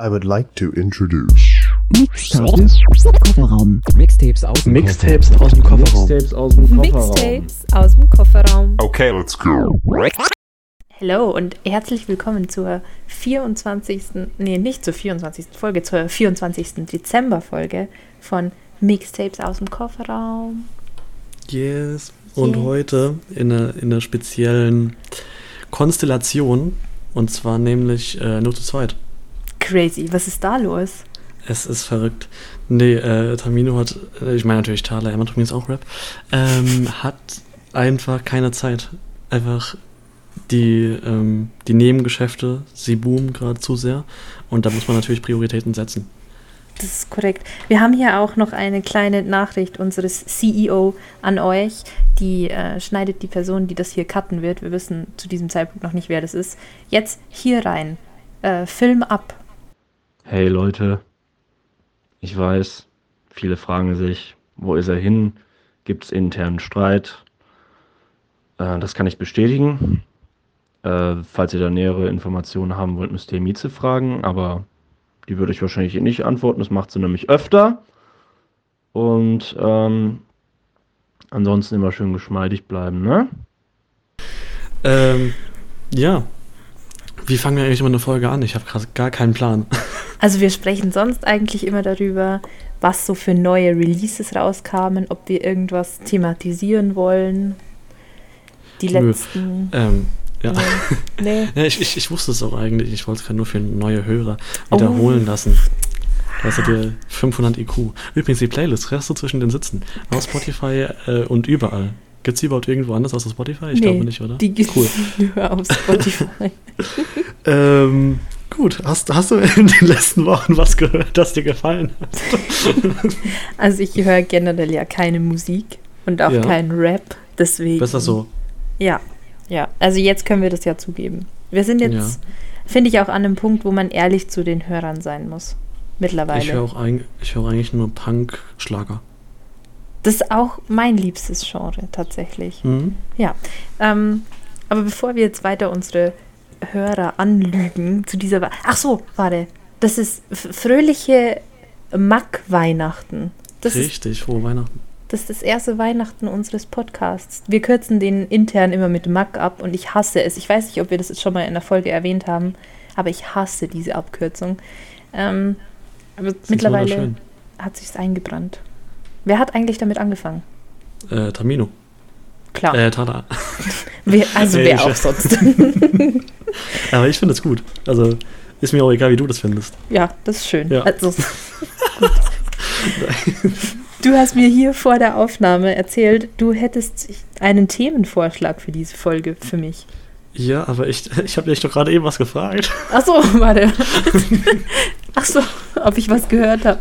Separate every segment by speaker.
Speaker 1: I would like to introduce
Speaker 2: Mixtapes Kofferraum.
Speaker 3: Mixtapes aus dem
Speaker 4: Mixtapes aus dem Kofferraum.
Speaker 5: Mixtapes aus dem Kofferraum.
Speaker 6: Mixtapes aus dem Kofferraum.
Speaker 1: Okay, let's go.
Speaker 6: Hallo und herzlich willkommen zur 24. Nee, nicht zur 24. Folge, zur 24. Dezember-Folge von Mixtapes aus dem Kofferraum.
Speaker 4: Yes. Und
Speaker 6: Yeah.
Speaker 4: heute in einer, in einer speziellen Konstellation. Und zwar nämlich äh, nur zu zweit.
Speaker 6: Crazy, was ist da los?
Speaker 4: Es ist verrückt. Nee, äh, Tamino hat, äh, ich meine natürlich Thaler, er macht übrigens auch Rap, ähm, hat einfach keine Zeit. Einfach die, ähm, die Nebengeschäfte, sie boomen gerade zu sehr. Und da muss man natürlich Prioritäten setzen.
Speaker 6: Das ist korrekt. Wir haben hier auch noch eine kleine Nachricht unseres CEO an euch. Die äh, schneidet die Person, die das hier cutten wird. Wir wissen zu diesem Zeitpunkt noch nicht, wer das ist. Jetzt hier rein. Äh, Film ab.
Speaker 5: Hey Leute, ich weiß, viele fragen sich, wo ist er hin? Gibt es internen Streit? Äh, das kann ich bestätigen. Äh, falls ihr da nähere Informationen haben wollt, müsst ihr Mieze fragen, aber die würde ich wahrscheinlich nicht antworten. Das macht sie nämlich öfter. Und ähm, ansonsten immer schön geschmeidig bleiben, ne?
Speaker 4: Ähm, ja. Wie fangen wir eigentlich immer eine Folge an? Ich habe gar keinen Plan.
Speaker 6: Also wir sprechen sonst eigentlich immer darüber, was so für neue Releases rauskamen, ob wir irgendwas thematisieren wollen. Die letzten.
Speaker 4: Ähm, ja.
Speaker 6: Nee.
Speaker 4: ja ich, ich, ich wusste es auch eigentlich. Ich wollte es gerade nur für neue Hörer
Speaker 6: Oh.
Speaker 4: wiederholen lassen. Da hast du dir 500 IQ. Übrigens, die Playlist hörst du zwischen den Sitzen. Auf Spotify äh, und überall. Gibt es überhaupt irgendwo anders außer Spotify? Ich
Speaker 6: nee,
Speaker 4: glaube nicht, oder?
Speaker 6: Die gibt
Speaker 4: Cool.
Speaker 6: nur auf Spotify.
Speaker 4: Ähm, gut. Hast, hast du in den letzten Wochen was gehört, das dir gefallen hat?
Speaker 6: also ich höre generell ja keine Musik und auch
Speaker 4: Ja.
Speaker 6: keinen Rap. Deswegen.
Speaker 4: Besser so.
Speaker 6: Ja, ja. Also jetzt können wir das ja zugeben. Wir sind jetzt,
Speaker 4: Ja.
Speaker 6: finde ich, auch an einem Punkt, wo man ehrlich zu den Hörern sein muss. Mittlerweile.
Speaker 4: Ich höre auch eig- ich eigentlich nur Punk-Schlager.
Speaker 6: Das ist auch mein liebstes Genre tatsächlich.
Speaker 4: Mhm.
Speaker 6: Ja. Ähm, aber bevor wir jetzt weiter unsere Hörer anlügen zu dieser. Wa- Ach so, warte. Das ist fröhliche Mack-Weihnachten.
Speaker 4: Richtig, frohe Weihnachten.
Speaker 6: das ist das erste Weihnachten unseres Podcasts. Wir kürzen den intern immer mit Mack ab und ich hasse es. Ich weiß nicht, ob wir das jetzt schon mal in der Folge erwähnt haben, aber ich hasse diese Abkürzung. Ähm, aber mittlerweile hat sich's eingebrannt. Wer hat eigentlich damit angefangen?
Speaker 4: Äh, Tamino.
Speaker 6: Klar.
Speaker 4: Äh, Tada.
Speaker 6: wer, also wer
Speaker 4: ich-
Speaker 6: auch sonst.
Speaker 4: Aber ich finde es gut. Also, ist mir auch egal, wie du das findest.
Speaker 6: Ja, das ist schön.
Speaker 4: Ja.
Speaker 6: Also. Du hast mir hier vor der Aufnahme erzählt, du hättest einen Themenvorschlag für diese Folge für mich.
Speaker 4: Ja, aber ich, ich habe dich doch gerade eben was gefragt.
Speaker 6: Ach so, warte. Ach so, ob ich was gehört habe.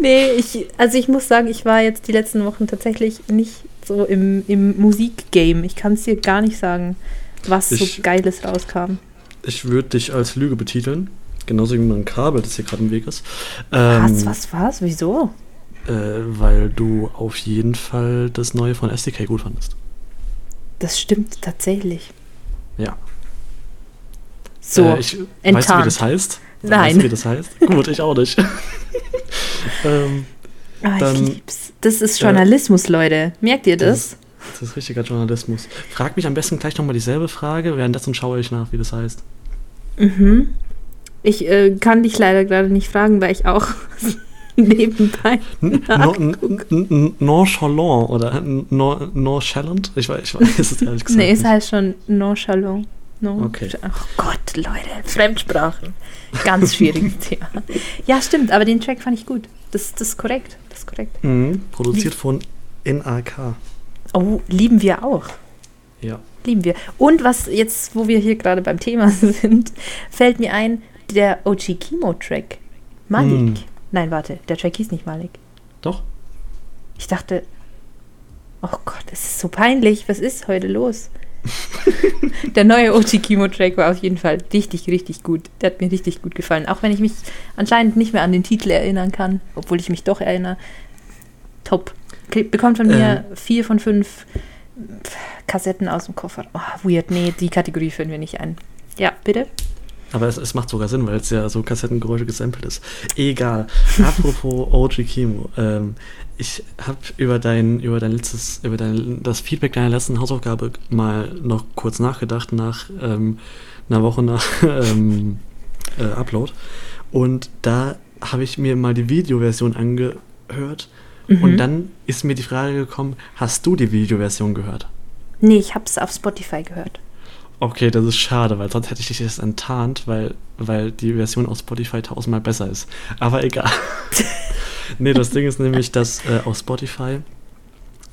Speaker 6: Nee, ich, also ich muss sagen, ich war jetzt die letzten Wochen tatsächlich nicht so im, im Musikgame. Ich kann es dir gar nicht sagen, was so
Speaker 4: Ich-
Speaker 6: Geiles rauskam.
Speaker 4: Ich würde dich als Lüge betiteln. Genauso wie mein Kabel, das hier gerade im Weg ist.
Speaker 6: Was,
Speaker 4: Ähm,
Speaker 6: was, was? Wieso?
Speaker 4: Äh, weil du auf jeden Fall das neue von SDK gut fandest.
Speaker 6: Das stimmt tatsächlich.
Speaker 4: Ja.
Speaker 6: So,
Speaker 4: äh, ich, weißt du, wie
Speaker 6: enttarnt.
Speaker 4: das heißt?
Speaker 6: Nein.
Speaker 4: Weißt du, wie das heißt? Gut, ich auch nicht. ähm, Dann-
Speaker 6: ich lieb's. Das ist Journalismus, Leute. Merkt ihr das?
Speaker 4: das ist richtiger Journalismus. Frag mich am besten gleich nochmal dieselbe Frage, währenddessen schaue ich nach, wie das heißt.
Speaker 6: Mhm. Ich äh, kann dich leider gerade nicht fragen, weil ich auch nebenbei.
Speaker 4: Nonchalant oder no- nonchalant? Ich weiß, ich weiß es ehrlich gesagt.
Speaker 6: Nee, es heißt schon nonchalant. Non
Speaker 4: Okay.
Speaker 6: Ach Gott, Leute, Fremdsprachen. Ganz schwieriges Thema. Ja, stimmt, aber den Track fand ich gut. Das, das ist korrekt. Das ist korrekt.
Speaker 4: Mhm, produziert von NAK.
Speaker 6: Oh, lieben wir auch.
Speaker 4: Ja.
Speaker 6: Lieben wir. Und was jetzt, wo wir hier gerade beim Thema sind, fällt mir ein, der OG Kimo Track. Malik.
Speaker 4: Hm.
Speaker 6: Nein, warte, der Track hieß nicht Malik.
Speaker 4: Doch.
Speaker 6: Ich dachte, oh Gott, es ist so peinlich. Was ist heute los? der neue OG Kimo Track war auf jeden Fall richtig, richtig gut. Der hat mir richtig gut gefallen. Auch wenn ich mich anscheinend nicht mehr an den Titel erinnern kann, obwohl ich mich doch erinnere. Top. Bekommt von mir vier von fünf Kassetten aus dem Koffer. Oh, weird. Nee, die Kategorie führen wir nicht ein. Ja, bitte?
Speaker 4: Aber es, es macht sogar Sinn, weil es ja so Kassettengeräusche gesampelt ist. Egal. Apropos OG Kimo, ähm, ich habe über dein, über dein letztes, über dein, das Feedback deiner letzten Hausaufgabe mal noch kurz nachgedacht nach ähm, einer Woche nach ähm, äh, Upload. Und da habe ich mir mal die Videoversion angehört. Und dann ist mir die Frage gekommen, hast du die Videoversion gehört?
Speaker 6: Nee, ich hab's auf Spotify gehört.
Speaker 4: Okay, das ist schade, weil sonst hätte ich dich jetzt enttarnt, weil, weil die Version auf Spotify tausendmal besser ist. Aber egal. nee, das Ding ist nämlich, dass äh, auf Spotify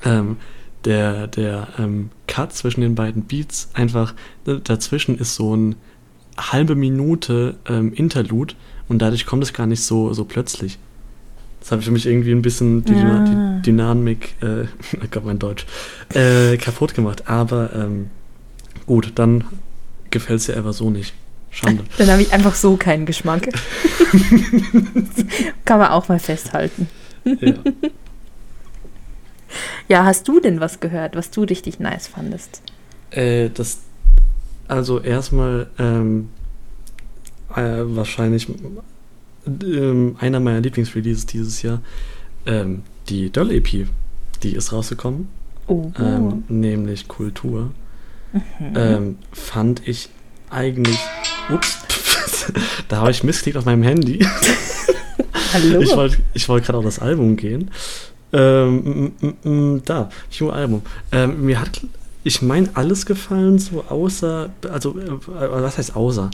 Speaker 4: ähm, der, der ähm, Cut zwischen den beiden Beats einfach, äh, dazwischen ist so ein halbe Minute ähm, Interlude und dadurch kommt es gar nicht so, so plötzlich. Das habe ich für mich irgendwie ein bisschen die,
Speaker 6: Ah.
Speaker 4: die Dynamik, äh, oh Gott, mein Deutsch, äh, kaputt gemacht. Aber ähm, gut, dann gefällt es dir einfach so nicht. Schade.
Speaker 6: Dann habe ich einfach so keinen Geschmack. Kann man auch mal festhalten.
Speaker 4: ja.
Speaker 6: Ja, hast du denn was gehört, was du richtig nice fandest?
Speaker 4: Äh, das, also erstmal ähm, äh, wahrscheinlich ähm, einer meiner Lieblingsreleases dieses Jahr, ähm, die Doll EP, die ist rausgekommen,
Speaker 6: Oh.
Speaker 4: ähm, nämlich Kultur. Ähm, fand ich eigentlich, ups, da habe ich missklickt auf meinem Handy.
Speaker 6: Hallo.
Speaker 4: Ich wollte ich wollt gerade auf das Album gehen. Ähm, m, m, m, da, Hugh Album. Ähm, mir hat, ich meine, alles gefallen, so außer, also, äh, was heißt außer?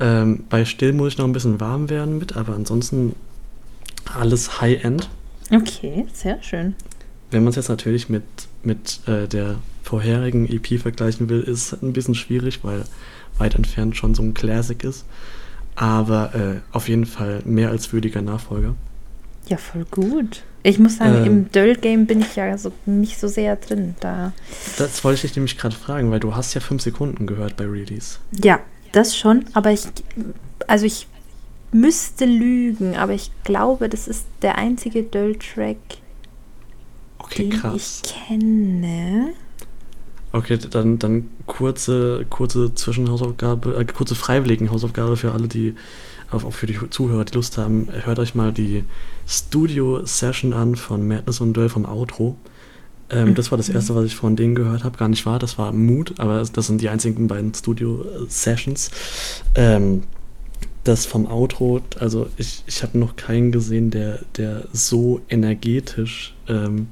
Speaker 4: Ähm, bei Still muss ich noch ein bisschen warm werden mit, aber ansonsten alles High-End.
Speaker 6: okay, sehr schön.
Speaker 4: Wenn man es jetzt natürlich mit, mit äh, der vorherigen EP vergleichen will, ist ein bisschen schwierig, weil weit entfernt schon so ein Classic ist. Aber äh, auf jeden Fall mehr als würdiger Nachfolger.
Speaker 6: Ja, voll gut. Ich muss sagen,
Speaker 4: Ähm.
Speaker 6: im Döll-Game bin ich ja so, nicht so sehr drin. Da.
Speaker 4: Das wollte ich dich nämlich gerade fragen, weil du hast ja fünf Sekunden gehört bei Release.
Speaker 6: Ja, das schon, aber ich. Also ich müsste lügen, aber ich glaube, das ist der einzige Döll-Track,
Speaker 4: Okay,
Speaker 6: den
Speaker 4: krass.
Speaker 6: ich kenne.
Speaker 4: Okay, dann, dann kurze, kurze Zwischenhausaufgabe, äh, kurze freiwilligen Hausaufgabe für alle, die, auch auch für die Zuhörer, die Lust haben. Hört euch mal die Studio-Session an von Madness und Döll vom Outro. Ähm, Das war das erste, was ich von denen gehört habe. Gar nicht wahr, das war Mood, aber das sind die einzigen beiden Studio-Sessions. Ähm, das vom Outro, also ich, ich habe noch keinen gesehen, der, der so energetisch ähm,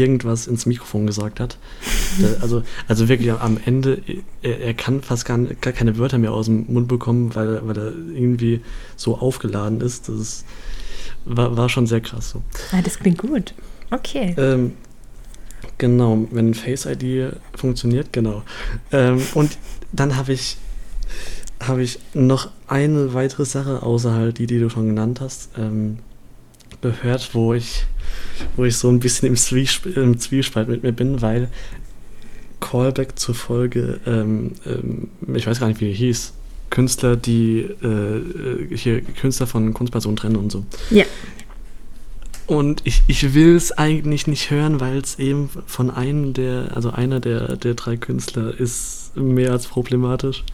Speaker 4: irgendwas ins Mikrofon gesagt hat. Also, also wirklich am Ende, er, er kann fast gar, gar keine Wörter mehr aus dem Mund bekommen, weil, er- weil er irgendwie so aufgeladen ist. Das ist, war, war schon sehr krass so.
Speaker 6: Ah, das klingt gut. Okay.
Speaker 4: Ähm, genau, wenn Face ID funktioniert, genau. Ähm, und dann habe ich, habe ich noch eine weitere Sache außerhalb die, die du schon genannt hast, ähm, gehört, wo ich, wo ich so ein bisschen im, Zwiesp im Zwiespalt mit mir bin, weil Callback zur Folge, ähm, ähm, ich weiß gar nicht, wie die hieß, Künstler, die äh, äh, hier Künstler von Kunstpersonen trennen und so.
Speaker 6: Ja.
Speaker 4: Und ich, ich will es eigentlich nicht hören, weil es eben von einem der, also einer der, der drei Künstler ist mehr als problematisch.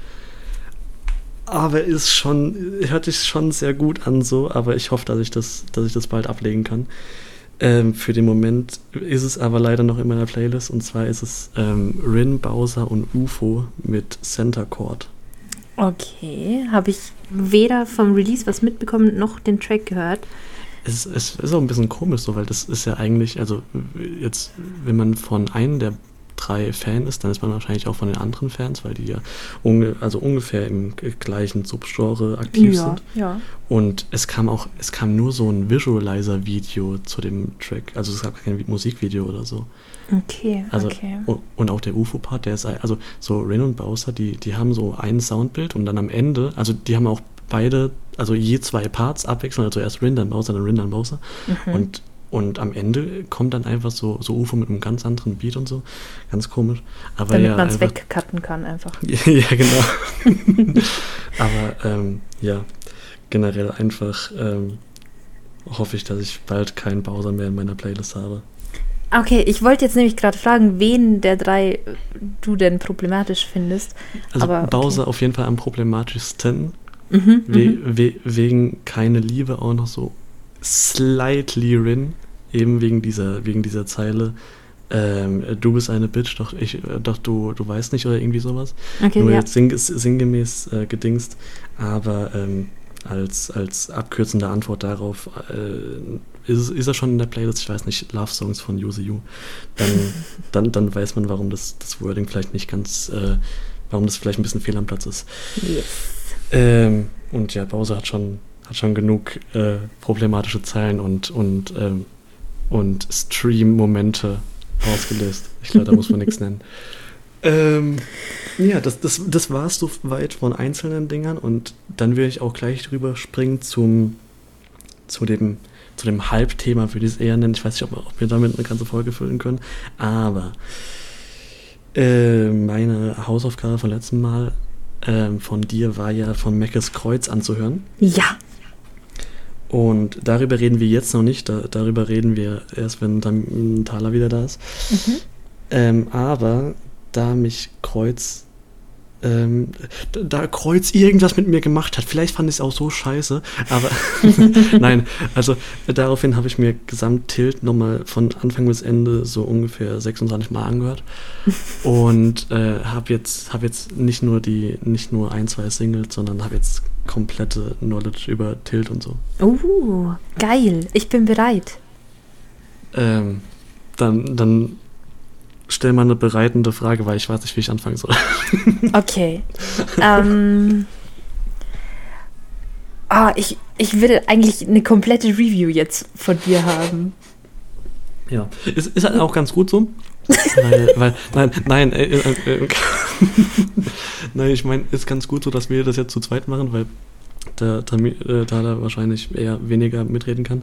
Speaker 4: Aber ist schon, hört sich schon sehr gut an so, aber ich hoffe, dass ich das, dass ich das bald ablegen kann. Ähm, für den Moment ist es aber leider noch in meiner Playlist und zwar ist es ähm, Rin, Bowser und UFO mit Center Chord.
Speaker 6: Okay. Habe ich weder vom Release was mitbekommen, noch den Track gehört.
Speaker 4: Es, es ist auch ein bisschen komisch so, weil das ist ja eigentlich, also jetzt, wenn man von einem der drei Fan ist, dann ist man wahrscheinlich auch von den anderen Fans, weil die ja unge also ungefähr im gleichen Subgenre aktiv
Speaker 6: ja,
Speaker 4: sind.
Speaker 6: ja.
Speaker 4: Und es kam auch, es kam nur so ein Visualizer-Video zu dem Track. Also es gab kein Musikvideo oder so.
Speaker 6: Okay,
Speaker 4: Also
Speaker 6: okay.
Speaker 4: und, auch der UFO-Part, der ist also so Rin und Bowser, die, die haben so ein Soundbild und dann am Ende, also die haben auch beide, also je zwei Parts abwechselnd, also erst Rin, dann Bowser, dann Rin, dann Bowser.
Speaker 6: Mhm.
Speaker 4: Und, und am Ende kommt dann einfach so, so UFO mit einem ganz anderen Beat und so. Ganz komisch. Aber
Speaker 6: Damit
Speaker 4: ja,
Speaker 6: man es wegcutten kann einfach.
Speaker 4: ja, genau. Aber ähm, ja, generell einfach ähm, hoffe ich, dass ich bald keinen Bowser mehr in meiner Playlist habe.
Speaker 6: Okay, ich wollte jetzt nämlich gerade fragen, wen der drei du denn problematisch findest.
Speaker 4: Also
Speaker 6: Aber okay.
Speaker 4: Bowser auf jeden Fall am problematischsten.
Speaker 6: Mhm,
Speaker 4: We
Speaker 6: mhm.
Speaker 4: we wegen keine Liebe auch noch so slightly Rin. Eben wegen dieser, wegen dieser Zeile. Ähm, du bist eine Bitch, doch ich, doch du, du weißt nicht oder irgendwie sowas.
Speaker 6: Okay,
Speaker 4: Nur
Speaker 6: ja.
Speaker 4: jetzt sing, sinngemäß äh, gedingst, aber ähm, als, als abkürzende Antwort darauf äh, ist, ist er schon in der Playlist, ich weiß nicht, Love Songs von Use You, dann, dann, dann weiß man, warum das, das Wording vielleicht nicht ganz, äh, warum das vielleicht ein bisschen fehl am Platz ist.
Speaker 6: Yes.
Speaker 4: Ähm, und ja, Bowser hat schon, hat schon genug äh, problematische Zeilen und, und, ähm, und Stream-Momente ausgelöst. Ich glaube, da muss man nichts nennen. Ähm, ja, das, das, das war es soweit von einzelnen Dingern und dann würde ich auch gleich drüber springen zum, zu dem, zu dem Halbthema, würde ich es eher nennen. Ich weiß nicht, ob, ob wir damit eine ganze Folge füllen können, aber äh, meine Hausaufgabe vom letzten Mal ähm, von dir war ja von Meckes Kreuz anzuhören.
Speaker 6: Ja.
Speaker 4: Und darüber reden wir jetzt noch nicht. Da, darüber reden wir erst, wenn dann Thaler wieder da ist.
Speaker 6: Mhm.
Speaker 4: Ähm, aber da mich Kreuz. Ähm, da- Kreuz irgendwas mit mir gemacht hat. Vielleicht fand ich es auch so scheiße, aber nein, also daraufhin habe ich mir gesamt Tilt nochmal von Anfang bis Ende so ungefähr 26 Mal angehört und äh, habe jetzt, hab jetzt nicht nur die, nicht nur ein, zwei Singles, sondern habe jetzt komplette Knowledge über Tilt und so.
Speaker 6: Uh, geil. Ich bin bereit.
Speaker 4: Ähm, dann, dann stell mal eine bereitende Frage, weil ich weiß nicht, wie ich anfangen soll.
Speaker 6: Okay. ähm. Ah, ich, ich will eigentlich eine komplette Review jetzt von dir haben.
Speaker 4: Ja, ist, ist halt auch ganz gut so. Weil, weil, nein, nein, äh, äh, äh, nein, ich meine, ist ganz gut so, dass wir das jetzt zu zweit machen, weil der Tami- äh, Thaler wahrscheinlich eher weniger mitreden kann.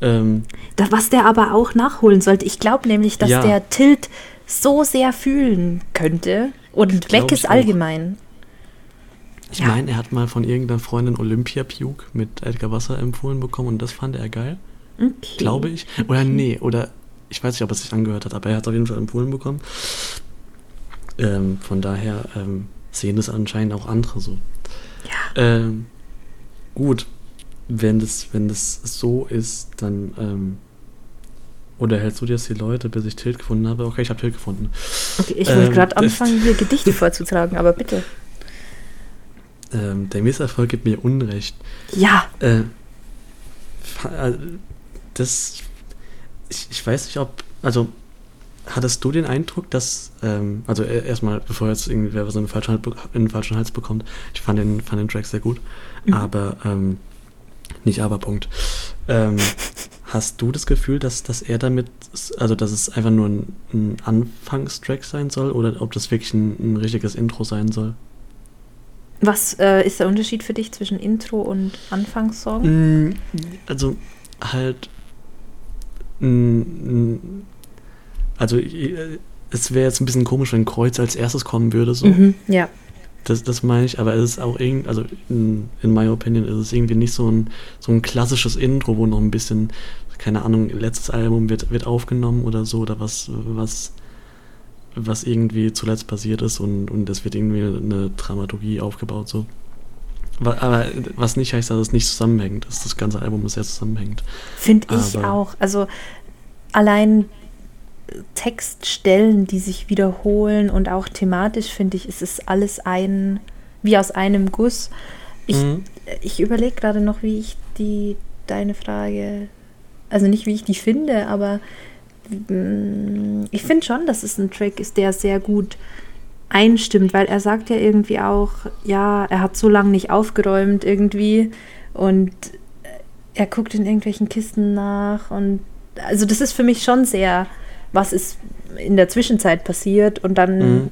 Speaker 4: Ähm,
Speaker 6: Da, was der aber auch nachholen sollte. Ich glaube nämlich, dass
Speaker 4: Ja.
Speaker 6: der Tilt so sehr fühlen könnte. Und weg ist allgemein.
Speaker 4: ich
Speaker 6: Ja.
Speaker 4: meine, er hat mal von irgendeiner Freundin Olympia Puke mit Edgar Wasser empfohlen bekommen und das fand er geil,
Speaker 6: Okay.
Speaker 4: glaube ich. Oder nee, oder ich weiß nicht, ob er es sich angehört hat, aber er hat es auf jeden Fall empfohlen bekommen. Ähm, von daher ähm, sehen das anscheinend auch andere so.
Speaker 6: Ja.
Speaker 4: Ähm, gut, wenn das, wenn das so ist, dann ähm, oder hältst du dir jetzt die Leute, bis ich Tilt gefunden habe? Okay, ich habe Tilt gefunden.
Speaker 6: Okay, ich wollte
Speaker 4: Ähm,
Speaker 6: gerade
Speaker 4: das-
Speaker 6: anfangen, hier Gedichte vorzutragen, aber bitte.
Speaker 4: Ähm, der Misserfolg gibt mir Unrecht.
Speaker 6: Ja.
Speaker 4: Äh, äh, das, ich, ich weiß nicht, ob, also hattest du den Eindruck, dass, ähm, also äh, erstmal, bevor jetzt irgendwer was in den falschen, Hals, in den falschen Hals bekommt, ich fand den, fand den Track sehr gut,
Speaker 6: Mhm.
Speaker 4: aber, ähm, nicht aber, Punkt. Ähm, hast du das Gefühl, dass, dass er damit, also dass es einfach nur ein, ein Anfangstrack sein soll oder ob das wirklich ein, ein richtiges Intro sein soll?
Speaker 6: Was äh, ist der Unterschied für dich zwischen Intro und Anfangssong?
Speaker 4: Mm, Also halt. Also äh, es wäre jetzt ein bisschen komisch, wenn Kreuz als erstes kommen würde. So.
Speaker 6: Mhm, ja.
Speaker 4: Das, das meine ich, aber es ist auch irgendwie, also in, in my opinion ist es irgendwie nicht so ein, so ein klassisches Intro, wo noch ein bisschen, keine Ahnung, letztes Album wird, wird aufgenommen oder so, oder was, was, was irgendwie zuletzt passiert ist und, und es wird irgendwie eine Dramaturgie aufgebaut, so. Aber was nicht heißt, dass es nicht zusammenhängt, dass das ganze Album sehr zusammenhängt.
Speaker 6: Finde ich auch. Also allein Textstellen, die sich wiederholen und auch thematisch, finde ich, ist es alles ein, wie aus einem Guss. Ich,
Speaker 4: Mhm.
Speaker 6: ich überlege gerade noch, wie ich die, deine Frage, also nicht wie ich die finde, aber mm, ich finde schon, dass es ein Track ist, der sehr gut einstimmt, weil er sagt ja irgendwie auch, ja, er hat so lange nicht aufgeräumt irgendwie und er guckt in irgendwelchen Kisten nach und also das ist für mich schon sehr, was ist in der Zwischenzeit passiert und dann
Speaker 4: Mhm.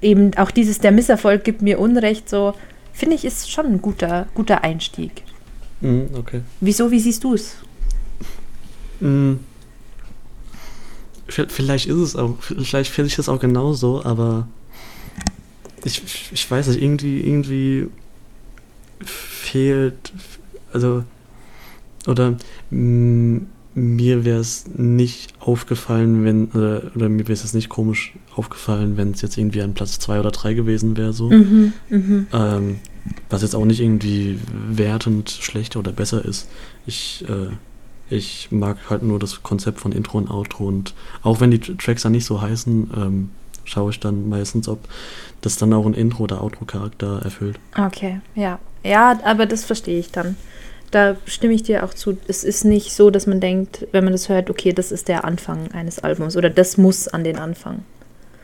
Speaker 6: eben auch dieses der Misserfolg gibt mir Unrecht so finde ich ist schon ein guter guter Einstieg.
Speaker 4: Mhm, okay.
Speaker 6: Wieso wie siehst du es?
Speaker 4: V- Vielleicht ist es auch, vielleicht finde ich das auch genauso, aber ich, ich weiß nicht, irgendwie, irgendwie fehlt, also, oder mm, mir wäre es nicht aufgefallen, wenn, oder, oder mir wäre es jetzt nicht komisch aufgefallen, wenn es jetzt irgendwie an Platz 2 oder 3 gewesen wäre, so.
Speaker 6: Mhm, mhm.
Speaker 4: Ähm, was jetzt auch nicht irgendwie wertend schlechter oder besser ist. Ich, äh, ich mag halt nur das Konzept von Intro und Outro und auch wenn die Tracks dann nicht so heißen, ähm, schaue ich dann meistens, ob das dann auch ein Intro- oder Outro-Charakter erfüllt.
Speaker 6: Okay, ja. Ja, aber das verstehe ich dann. Da stimme ich dir auch zu. Es ist nicht so, dass man denkt, wenn man das hört, okay, das ist der Anfang eines Albums oder das muss an den Anfang.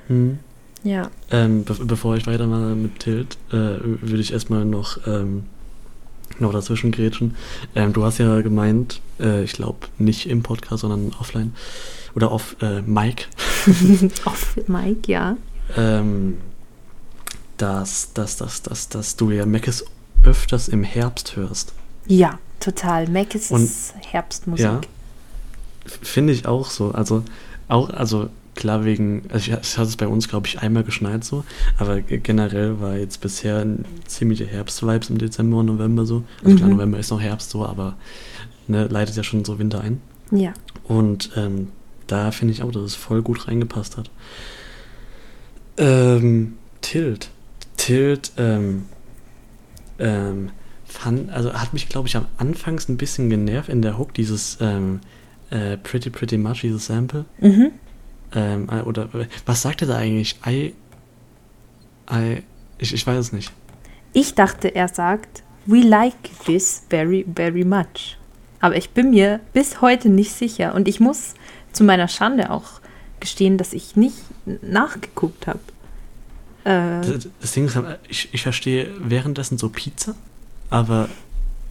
Speaker 4: Hm.
Speaker 6: Ja.
Speaker 4: Ähm, be bevor ich weitermache mit Tilt, äh, würde ich erstmal noch, ähm, noch dazwischen grätschen. Ähm, du hast ja gemeint, äh, ich glaube nicht im Podcast, sondern offline oder auf äh, Mic,
Speaker 6: Off Mike, ja.
Speaker 4: ähm, dass, dass, dass, dass, dass du ja Meckes öfters im Herbst hörst.
Speaker 6: Ja, total. Mac ist Herbstmusik.
Speaker 4: Ja. Finde ich auch so. Also, auch, also klar wegen, also ich, es hat es bei uns, glaube ich, einmal geschneit so, aber ge- generell war jetzt bisher ein ziemliche Herbstvibes im Dezember und November so. Also klar,
Speaker 6: Mhm.
Speaker 4: November ist noch Herbst so, aber ne, leitet ja schon so Winter ein.
Speaker 6: Ja.
Speaker 4: Und ähm, da finde ich auch, dass es voll gut reingepasst hat. Ähm, Tilt. Tilt, ähm, ähm, fand, also hat mich, glaube ich, am Anfangs ein bisschen genervt in der Hook, dieses ähm, äh, Pretty Pretty Much, dieses Sample.
Speaker 6: Mhm.
Speaker 4: Ähm, äh, oder was sagt er da eigentlich? I, I, ich, ich weiß es nicht.
Speaker 6: Ich dachte, er sagt, we like this very, very much. Aber ich bin mir bis heute nicht sicher. Und ich muss zu meiner Schande auch gestehen, dass ich nicht nachgeguckt habe. Äh,
Speaker 4: Das, das Ding ist, ich, ich verstehe währenddessen so Pizza, aber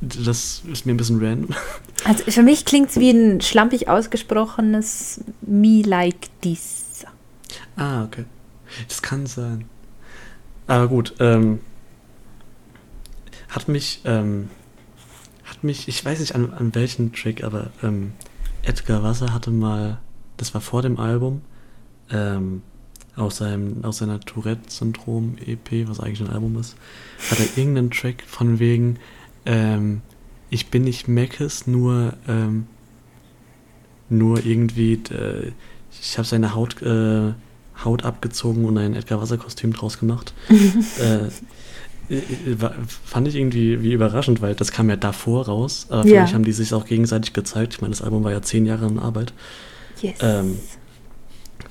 Speaker 4: das ist mir ein bisschen random.
Speaker 6: also für mich klingt es wie ein schlampig ausgesprochenes me like this.
Speaker 4: Ah, okay. Das kann sein. Aber gut, ähm, hat mich, ähm, hat mich, ich weiß nicht an, an welchen Trick, aber ähm, Edgar Wasser hatte mal, das war vor dem Album, ähm, aus, seinem, aus seiner Tourette-Syndrom-EP, was eigentlich ein Album ist, hat er irgendeinen Track von wegen, ähm, ich bin nicht Meckes, nur, ähm, nur irgendwie, äh, ich habe seine Haut, äh, Haut abgezogen und ein Edgar Wasser-Kostüm draus gemacht. äh, äh, war- fand ich irgendwie wie überraschend, weil das kam ja davor raus. Aber
Speaker 6: Ja.
Speaker 4: vielleicht haben die sich auch gegenseitig gezeigt. Ich meine, das Album war ja zehn Jahre in Arbeit.
Speaker 6: Yes.
Speaker 4: Ähm,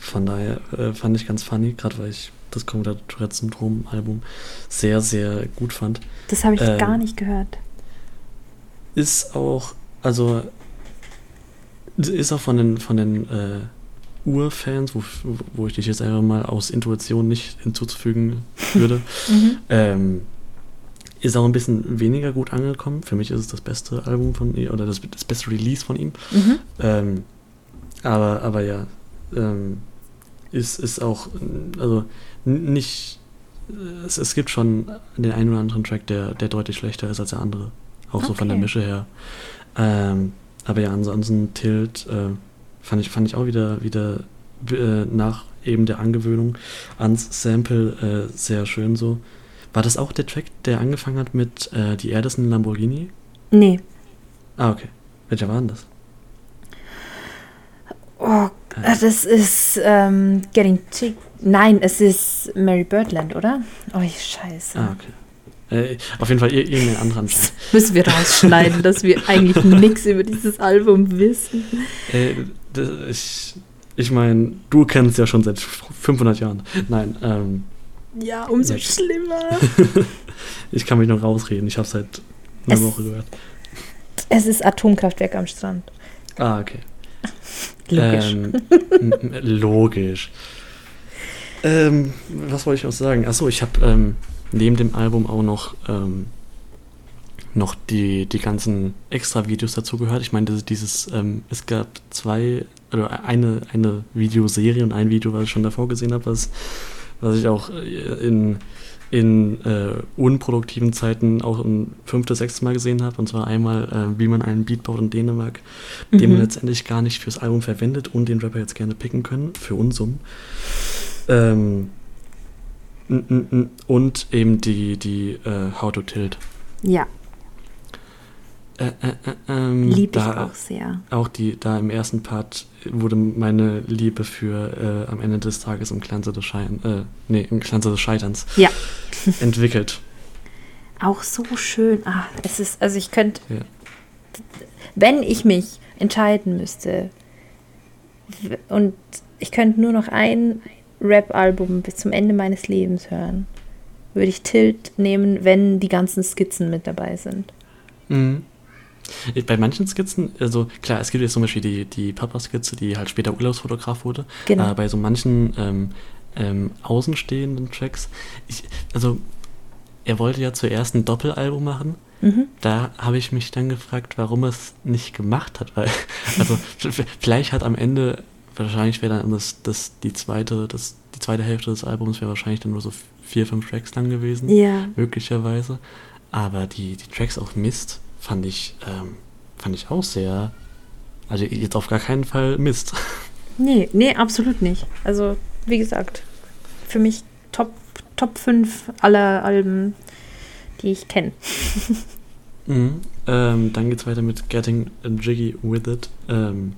Speaker 4: Von daher äh, fand ich ganz funny, gerade weil ich das komplette Tourette-Syndrom-Album sehr, sehr gut fand.
Speaker 6: das habe ich
Speaker 4: ähm,
Speaker 6: gar nicht gehört.
Speaker 4: Ist auch, also, ist auch von den, von den äh, Urfans, wo, wo ich dich jetzt einfach mal aus Intuition nicht hinzuzufügen würde,
Speaker 6: Mhm.
Speaker 4: ähm, ist auch ein bisschen weniger gut angekommen. Für mich ist es das beste Album von ihm oder das, das beste Release von ihm.
Speaker 6: Mhm.
Speaker 4: Ähm, aber, aber ja, ähm, ist, ist auch, also nicht, es, es gibt schon den einen oder anderen Track, der, der deutlich schlechter ist als der andere. Auch so von der
Speaker 6: Okay.
Speaker 4: Mische her. Ähm, aber ja, ansonsten Tilt äh, fand, ich, fand ich auch wieder, wieder äh, nach eben der Angewöhnung ans Sample äh, sehr schön so. War das auch der Track, der angefangen hat mit äh, Die Erde ist ein Lamborghini?
Speaker 6: Nee.
Speaker 4: Ah, okay. Welcher war denn das?
Speaker 6: Oh, das ist ähm, Getting Chick. Nein, es ist Mary Birdland, oder? Oh, scheiße.
Speaker 4: Ah, okay. Äh, auf jeden Fall ir irgendein anderer Track.
Speaker 6: Müssen wir rausschneiden, dass wir eigentlich nichts über dieses Album wissen.
Speaker 4: Äh, das, ich ich meine, du kennst ja schon seit 500 Jahren. Nein, ähm,
Speaker 6: Ja, umso
Speaker 4: Ja.
Speaker 6: schlimmer.
Speaker 4: ich kann mich noch rausreden. Ich habe seit einer
Speaker 6: Es-
Speaker 4: Woche gehört.
Speaker 6: Es ist Atomkraftwerk am Strand.
Speaker 4: Ah, okay.
Speaker 6: Logisch.
Speaker 4: Ähm, logisch. Ähm, was wollte ich auch sagen? Achso, ich habe ähm, neben dem Album auch noch, ähm, noch die, die ganzen extra Videos dazu gehört. Ich meine, dieses, ähm, es gab zwei, oder eine, eine Videoserie und ein Video, was ich schon davor gesehen habe, was, was ich auch äh, in, in äh, unproduktiven Zeiten auch ein fünftes, sechstes Mal gesehen habe. Und zwar einmal, äh, wie man einen Beat baut in Dänemark, den
Speaker 6: Mhm.
Speaker 4: man letztendlich gar nicht fürs Album verwendet und den Rapper jetzt gerne picken können, für Unsummen. Ähm, und eben die, die äh, How to Tilt.
Speaker 6: Ja.
Speaker 4: Äh, äh, äh, ähm,
Speaker 6: Liebe ich auch sehr.
Speaker 4: Auch die, da im ersten Part wurde meine Liebe für am Ende des Tages im Glanze des Schein, äh, nee, im Glanze des Scheiterns
Speaker 6: Ja,
Speaker 4: entwickelt.
Speaker 6: auch so schön. Ah, es ist, also ich könnte,
Speaker 4: Ja.
Speaker 6: wenn ich mich entscheiden müsste und ich könnte nur noch ein Rap-Album bis zum Ende meines Lebens hören, würde ich Tilt nehmen, wenn die ganzen Skizzen mit dabei sind.
Speaker 4: Mhm. Bei manchen Skizzen, also klar, es gibt jetzt zum Beispiel die, die Papa-Skizze, die halt später Urlaubsfotograf wurde.
Speaker 6: Genau.
Speaker 4: Aber bei so manchen ähm, ähm, außenstehenden Tracks, ich, also er wollte ja zuerst ein Doppelalbum machen.
Speaker 6: Mhm.
Speaker 4: Da habe ich mich dann gefragt, warum er es nicht gemacht hat, weil, also vielleicht hat am Ende, wahrscheinlich wäre dann das, das, die zweite, das, die zweite Hälfte des Albums wäre wahrscheinlich dann nur so vier, fünf Tracks lang gewesen
Speaker 6: Ja.
Speaker 4: möglicherweise. Aber die, die Tracks auf Mist fand ich, ähm, fand ich auch sehr. Also jetzt auf gar keinen Fall Mist.
Speaker 6: Nee, nee, absolut nicht. Also, wie gesagt, für mich Top, Top 5 aller Alben, die ich kenne.
Speaker 4: Mhm. Ähm, dann geht's weiter mit Getting Jiggy With It. Ähm,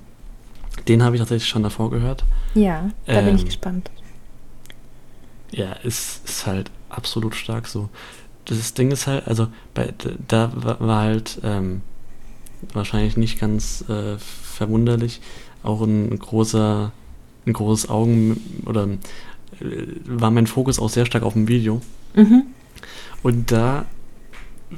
Speaker 4: den habe ich tatsächlich schon davor gehört.
Speaker 6: Ja, da bin ich
Speaker 4: Ähm,
Speaker 6: gespannt.
Speaker 4: Ja, ist, ist halt absolut stark so. Das Ding ist halt, also bei, da wa- war halt ähm, wahrscheinlich nicht ganz äh, verwunderlich auch ein großer, ein großes Augen oder äh, war mein Fokus auch sehr stark auf dem Video.
Speaker 6: Mhm.
Speaker 4: Und da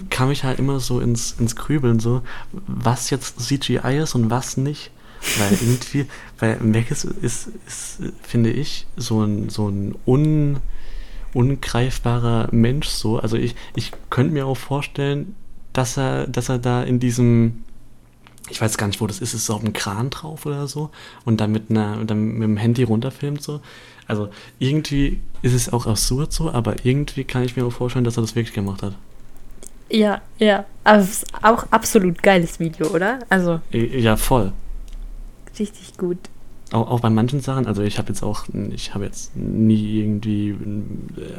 Speaker 4: kam ich halt immer so ins, ins Grübeln, so, was jetzt CGI ist und was nicht. Weil irgendwie, weil Mac ist, ist, ist, finde ich, so ein, so ein un, ungreifbarer Mensch so. Also ich, ich könnte mir auch vorstellen, dass er, dass er da in diesem, ich weiß gar nicht, wo das ist, ist so auf dem Kran drauf oder so und dann mit einer, dann mit dem Handy runterfilmt so. Also irgendwie ist es auch absurd so, aber irgendwie kann ich mir auch vorstellen, dass er das wirklich gemacht hat.
Speaker 6: Ja, ja. Aber es ist auch absolut geiles Video, oder? Also,
Speaker 4: Ja, voll.
Speaker 6: richtig gut.
Speaker 4: Auch, auch bei manchen Sachen, also ich habe jetzt auch, ich habe jetzt nie irgendwie, äh,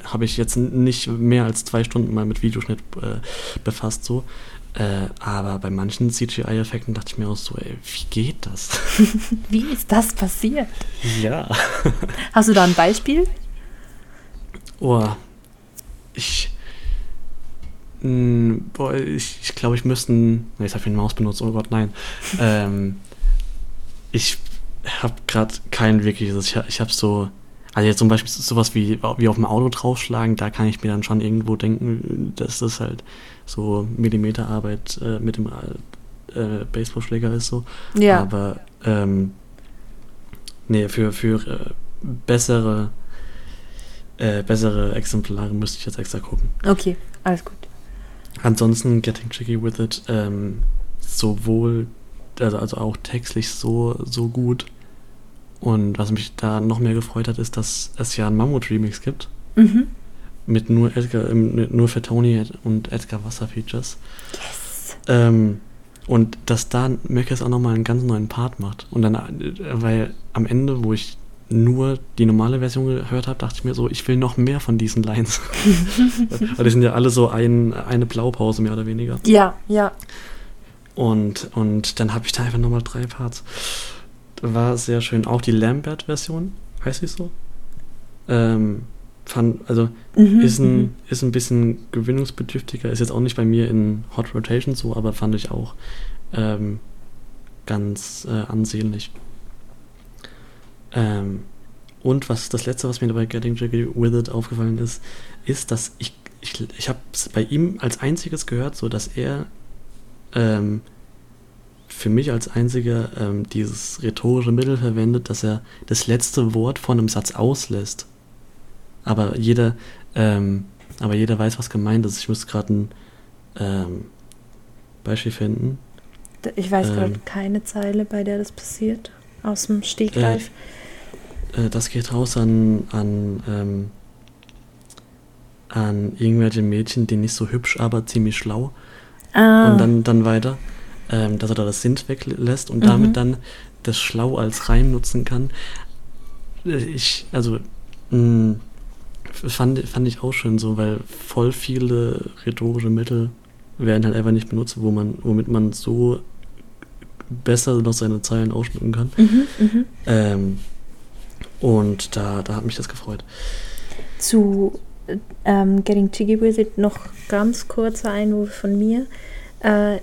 Speaker 4: habe ich jetzt nicht mehr als zwei Stunden mal mit Videoschnitt äh, befasst so. Äh, aber bei manchen CGI-Effekten dachte ich mir auch so, ey, wie geht das?
Speaker 6: Wie ist das passiert?
Speaker 4: ja.
Speaker 6: Hast du da ein Beispiel?
Speaker 4: Oh, ich, mh, boah, ich, ich glaube, ich müsste, nee, jetzt habe ich eine Maus benutzt, oh Gott, nein. ähm, ich habe gerade kein wirkliches, ich, hab- ich habe so, also jetzt zum Beispiel sowas wie, wie auf dem Auto draufschlagen, da kann ich mir dann schon irgendwo denken, dass das halt so Millimeterarbeit äh, mit dem äh, Baseballschläger ist so.
Speaker 6: Ja.
Speaker 4: Aber ähm, nee, für, für äh, bessere, äh, bessere Exemplare müsste ich jetzt extra gucken.
Speaker 6: Okay, alles gut.
Speaker 4: Ansonsten Getting Tricky With It, ähm, sowohl, also, also auch textlich so, so gut. Und was mich da noch mehr gefreut hat, ist, dass es ja einen Mammut-Remix gibt.
Speaker 6: Mhm.
Speaker 4: Mit nur Edgar, ähm, mit nur für Tony und Edgar Wasser Features.
Speaker 6: Yes.
Speaker 4: Ähm, und dass da Mekes auch nochmal einen ganz neuen Part macht. Und dann, äh, weil am Ende, wo ich nur die normale Version gehört habe, dachte ich mir so, ich will noch mehr von diesen Lines. weil die sind ja alle so ein, eine Blaupause mehr oder weniger.
Speaker 6: Ja, ja.
Speaker 4: Und, und dann habe ich da einfach nochmal drei Parts. War sehr schön. Auch die Lambert-Version, heißt sie so? Ähm, fand, also
Speaker 6: Mhm.
Speaker 4: ist, ein,
Speaker 6: mhm.
Speaker 4: ist ein bisschen gewinnungsbedürftiger, ist jetzt auch nicht bei mir in Hot Rotation so, aber fand ich auch ähm, ganz äh, ansehnlich. Ähm, und was das letzte, was mir bei Getting Jiggy With It aufgefallen ist, ist, dass ich, ich, ich habe es bei ihm als einziges gehört, so dass er ähm, für mich als einziger ähm, dieses rhetorische Mittel verwendet, dass er das letzte Wort von einem Satz auslässt. Aber jeder, ähm, aber jeder weiß, was gemeint ist. Ich muss gerade ein ähm, Beispiel finden.
Speaker 6: Ich weiß gerade
Speaker 4: Ähm.
Speaker 6: keine Zeile, bei der das passiert. Aus dem Stegreif.
Speaker 4: Äh, das geht raus an, an, ähm, an irgendwelche Mädchen, die nicht so hübsch, aber ziemlich schlau.
Speaker 6: ah,
Speaker 4: Und dann, dann weiter, ähm, dass er da das Sint weglässt und
Speaker 6: Mhm.
Speaker 4: damit dann das Schlau als Reim nutzen kann. Äh, Ich, also, mh, fand, fand ich auch schön so, weil voll viele rhetorische Mittel werden halt einfach nicht benutzt, wo man, womit man so besser noch seine Zeilen ausschmücken kann.
Speaker 6: Mhm, mhm.
Speaker 4: Ähm, und da, da hat mich das gefreut.
Speaker 6: Zu ähm, Getting Jiggy With It noch ganz kurzer Einwurf von mir. Äh,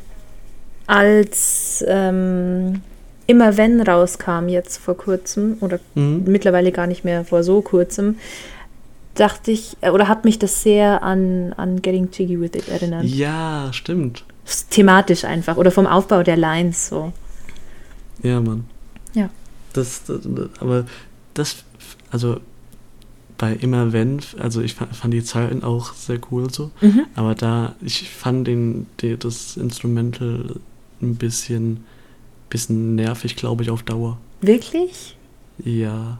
Speaker 6: als ähm, Immer Wenn rauskam jetzt vor kurzem, oder
Speaker 4: Mhm.
Speaker 6: mittlerweile gar nicht mehr vor so kurzem, dachte ich, äh, oder hat mich das sehr an, an Getting Jiggy With It erinnert.
Speaker 4: Ja, stimmt.
Speaker 6: Thematisch einfach, oder vom Aufbau der Lines so.
Speaker 4: Ja, Mann.
Speaker 6: Ja.
Speaker 4: Das, das, das aber das, also bei immer wenn, also ich fand, fand die Zeilen auch sehr cool so,
Speaker 6: Mhm.
Speaker 4: aber da, ich fand den, die, das Instrumental ein bisschen, bisschen nervig, glaube ich, auf Dauer.
Speaker 6: Wirklich?
Speaker 4: Ja.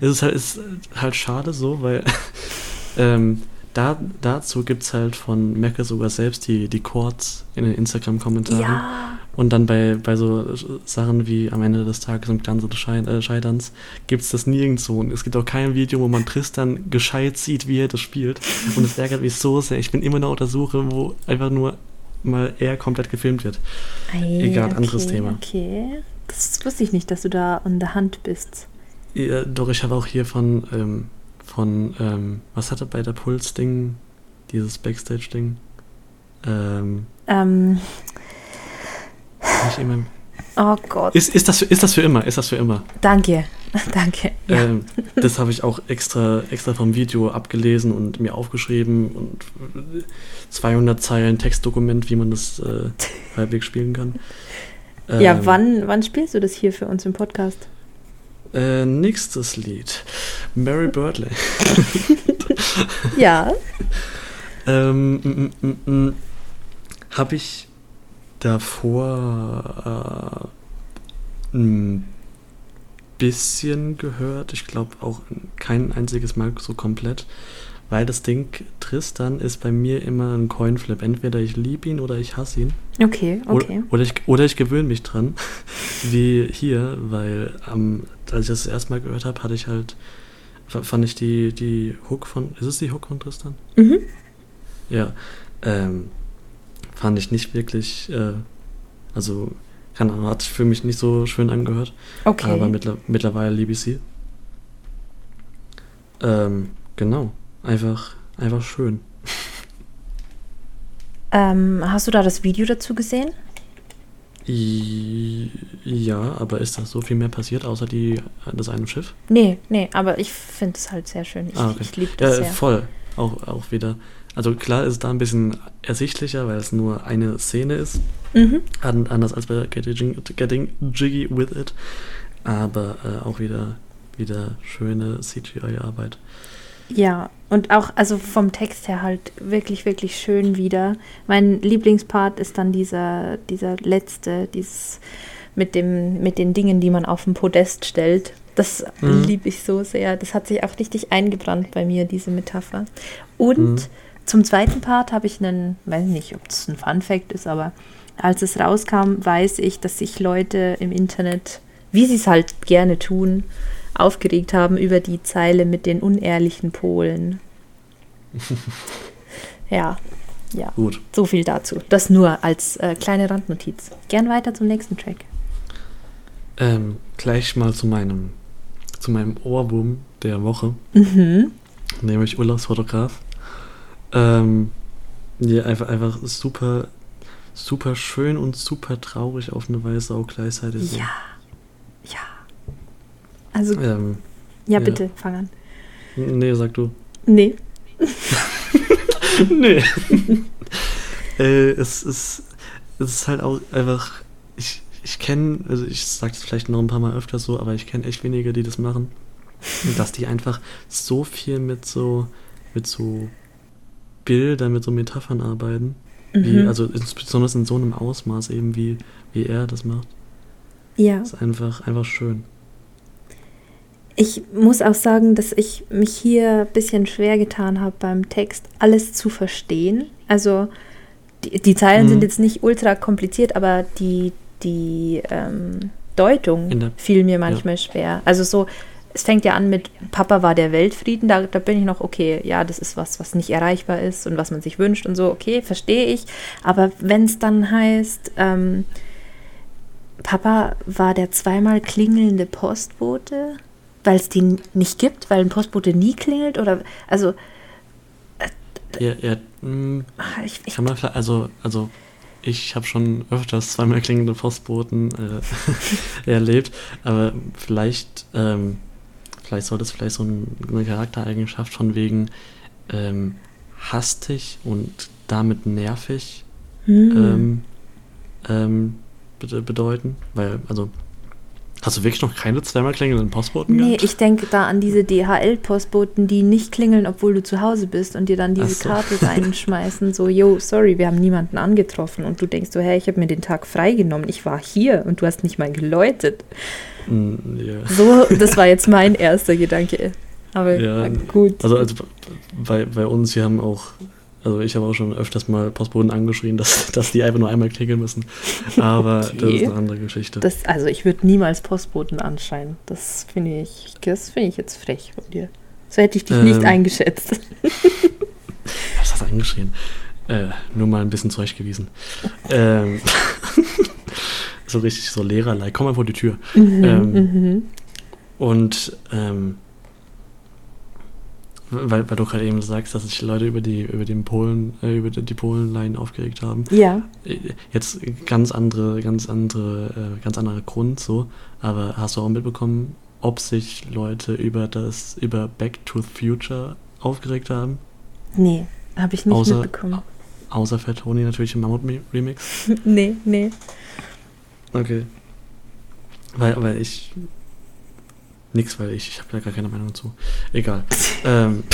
Speaker 4: Es ist halt, ist halt schade so, weil ähm, da, dazu gibt es halt von Merkel sogar selbst die, die Chords in den Instagram-Kommentaren.
Speaker 6: Ja.
Speaker 4: Und dann bei, bei so Sachen wie am Ende des Tages im Glanze des Schei äh, Scheiterns gibt es das nirgendwo. Und es gibt auch kein Video, wo man Tristan gescheit sieht, wie er das spielt. Und es ärgert mich so sehr. Ich bin immer noch auf der Suche, wo einfach nur mal er komplett gefilmt wird.
Speaker 6: Ei,
Speaker 4: Egal, anderes
Speaker 6: okay,
Speaker 4: Thema.
Speaker 6: Okay. Das wusste ich nicht, dass du da an der Hand bist.
Speaker 4: Ja, doch, ich habe auch hier von, ähm, von ähm, was hatte bei der Puls-Ding, dieses Backstage-Ding? Ähm,
Speaker 6: Ähm,
Speaker 4: nicht immer,
Speaker 6: oh Gott.
Speaker 4: ist, ist, das für, ist das für immer? Ist das für immer?
Speaker 6: Danke. Danke. Ja.
Speaker 4: Ähm, das habe ich auch extra, extra vom Video abgelesen und mir aufgeschrieben und 200 Zeilen Textdokument, wie man das äh, halbwegs spielen kann.
Speaker 6: ja,
Speaker 4: Ähm,
Speaker 6: wann, wann spielst du das hier für uns im Podcast?
Speaker 4: Äh, nächstes Lied. Mary Birdley.
Speaker 6: Ja.
Speaker 4: ähm, mm, mm, mm, habe ich davor äh, ein bisschen gehört. Ich glaube auch kein einziges Mal so komplett. Weil das Ding Tristan ist bei mir immer ein Coinflip. Entweder ich liebe ihn oder ich hasse ihn.
Speaker 6: Okay, okay.
Speaker 4: Oder, oder ich, oder ich gewöhne mich dran. Wie hier, weil ähm, als ich das erste Mal gehört habe, hatte ich halt, fa- fand ich die, die Hook von, ist es die Hook von Tristan?
Speaker 6: Mhm.
Speaker 4: Ja, ähm, fand ich nicht wirklich, äh, also, keine Ahnung, hat sich für mich nicht so schön angehört.
Speaker 6: Okay.
Speaker 4: Aber mittler, mittlerweile liebe ich sie. Ähm, genau, einfach, einfach schön.
Speaker 6: ähm, hast du da das Video dazu gesehen?
Speaker 4: Ja, aber ist da so viel mehr passiert, außer die, das eine Schiff?
Speaker 6: Nee, nee, aber ich finde es halt sehr schön. Ich,
Speaker 4: Ah, okay.
Speaker 6: ich liebe
Speaker 4: Ja,
Speaker 6: das sehr.
Speaker 4: voll. Auch, auch wieder. Also klar ist es da ein bisschen ersichtlicher, weil es nur eine Szene ist.
Speaker 6: Mhm.
Speaker 4: An, anders als bei Getting, Getting Jiggy With It. Aber äh, auch wieder, wieder schöne CGI-Arbeit.
Speaker 6: Ja, und auch, also vom Text her halt wirklich, wirklich schön wieder. Mein Lieblingspart ist dann dieser, dieser letzte, dieses mit dem, mit den Dingen, die man auf dem Podest stellt. Das
Speaker 4: Mhm.
Speaker 6: liebe ich so sehr. Das hat sich auch richtig eingebrannt bei mir, diese Metapher. Und
Speaker 4: Mhm.
Speaker 6: zum zweiten Part habe ich einen, weiß nicht, ob das ein Fun Fact ist, aber als es rauskam, weiß ich, dass sich Leute im Internet, wie sie es halt gerne tun, aufgeregt haben über die Zeile mit den unehrlichen Polen. ja, ja,
Speaker 4: Gut.
Speaker 6: so viel dazu. Das nur als äh, kleine Randnotiz. Gern weiter zum nächsten Track.
Speaker 4: Ähm, gleich mal zu meinem, zu meinem Ohrwurm der Woche,
Speaker 6: Mhm.
Speaker 4: nämlich Urlaubsfotograf. Ähm, ja, einfach, einfach super, super schön und super traurig auf eine Weise auch gleichzeitig.
Speaker 6: Ja, ja. Also,
Speaker 4: Ähm,
Speaker 6: ja,
Speaker 4: ja.
Speaker 6: bitte, fang an.
Speaker 4: nee, sag du.
Speaker 6: Nee.
Speaker 4: nee. äh, es, ist, es ist halt auch einfach, ich, ich kenne, also ich sage es vielleicht noch ein paar Mal öfter so, aber ich kenne echt wenige, die das machen. Dass die einfach so viel mit so, mit so Bildern, mit so Metaphern arbeiten. Wie,
Speaker 6: Mhm.
Speaker 4: also insbesondere in so einem Ausmaß eben, wie, wie er das macht.
Speaker 6: Ja.
Speaker 4: ist einfach, einfach schön.
Speaker 6: Ich muss auch sagen, dass ich mich hier ein bisschen schwer getan habe beim Text, alles zu verstehen. Also die, die Zeilen
Speaker 4: Mhm.
Speaker 6: sind jetzt nicht ultra kompliziert, aber die, die ähm, Deutung fiel mir manchmal schwer. Also so, es fängt ja an mit Papa war der Weltfrieden, da, da bin ich noch, okay, ja, das ist was, was nicht erreichbar ist und was man sich wünscht und so, okay, verstehe ich. Aber wenn es dann heißt, ähm, Papa war der zweimal klingelnde Postbote, weil es den nicht gibt, weil ein Postbote nie klingelt oder, also,
Speaker 4: Ja, ja, mh,
Speaker 6: ach, ich, ich,
Speaker 4: kann man vielleicht, also, also ich habe schon öfters zweimal klingende Postboten äh, erlebt, aber vielleicht, ähm, vielleicht sollte es vielleicht so ein, eine Charaktereigenschaft von wegen ähm, hastig und damit nervig
Speaker 6: hm.
Speaker 4: ähm, ähm, bede- bedeuten, weil, also, hast du wirklich noch keine zweimal klingenden Postboten
Speaker 6: Nee,
Speaker 4: gehabt?
Speaker 6: ich denke da an diese DHL-Postboten, die nicht klingeln, obwohl du zu Hause bist und dir dann diese
Speaker 4: so.
Speaker 6: Karte reinschmeißen, so, yo, sorry, wir haben niemanden angetroffen. Und du denkst so, hey, ich habe mir den Tag freigenommen, ich war hier und du hast nicht mal geläutet.
Speaker 4: Mm, ja.
Speaker 6: So, das war jetzt mein erster Gedanke. Aber
Speaker 4: Ja,
Speaker 6: gut.
Speaker 4: Also, also bei, bei uns, wir haben auch, also ich habe auch schon öfters mal Postboten angeschrien, dass, dass die einfach nur einmal klingeln müssen. Aber das
Speaker 6: Okay.
Speaker 4: ist eine andere Geschichte.
Speaker 6: das, also ich würde niemals Postboten anschreien. Das finde ich, das finde ich jetzt frech von dir. So hätte ich dich nicht
Speaker 4: Ähm.
Speaker 6: eingeschätzt.
Speaker 4: Was hast du angeschrien? Äh, nur mal ein bisschen zurechtgewiesen. ähm, so richtig so Lehrerlei. Komm mal vor die Tür. ähm,
Speaker 6: mhm.
Speaker 4: Und ähm, weil, weil du gerade eben sagst, dass sich Leute über die über den Polen äh, über die, Polenline aufgeregt haben.
Speaker 6: Ja.
Speaker 4: Jetzt ganz andere, ganz andere, äh, ganz anderer Grund so. Aber hast du auch mitbekommen, ob sich Leute über das über Back to the Future aufgeregt haben?
Speaker 6: Nee, habe ich nicht
Speaker 4: Außer-
Speaker 6: mitbekommen.
Speaker 4: Außer für Tony natürlich im Mammut-Remix.
Speaker 6: Nee, nee.
Speaker 4: Okay. Weil, weil ich. Nix, weil ich, ich habe da gar keine Meinung zu. Egal. ähm,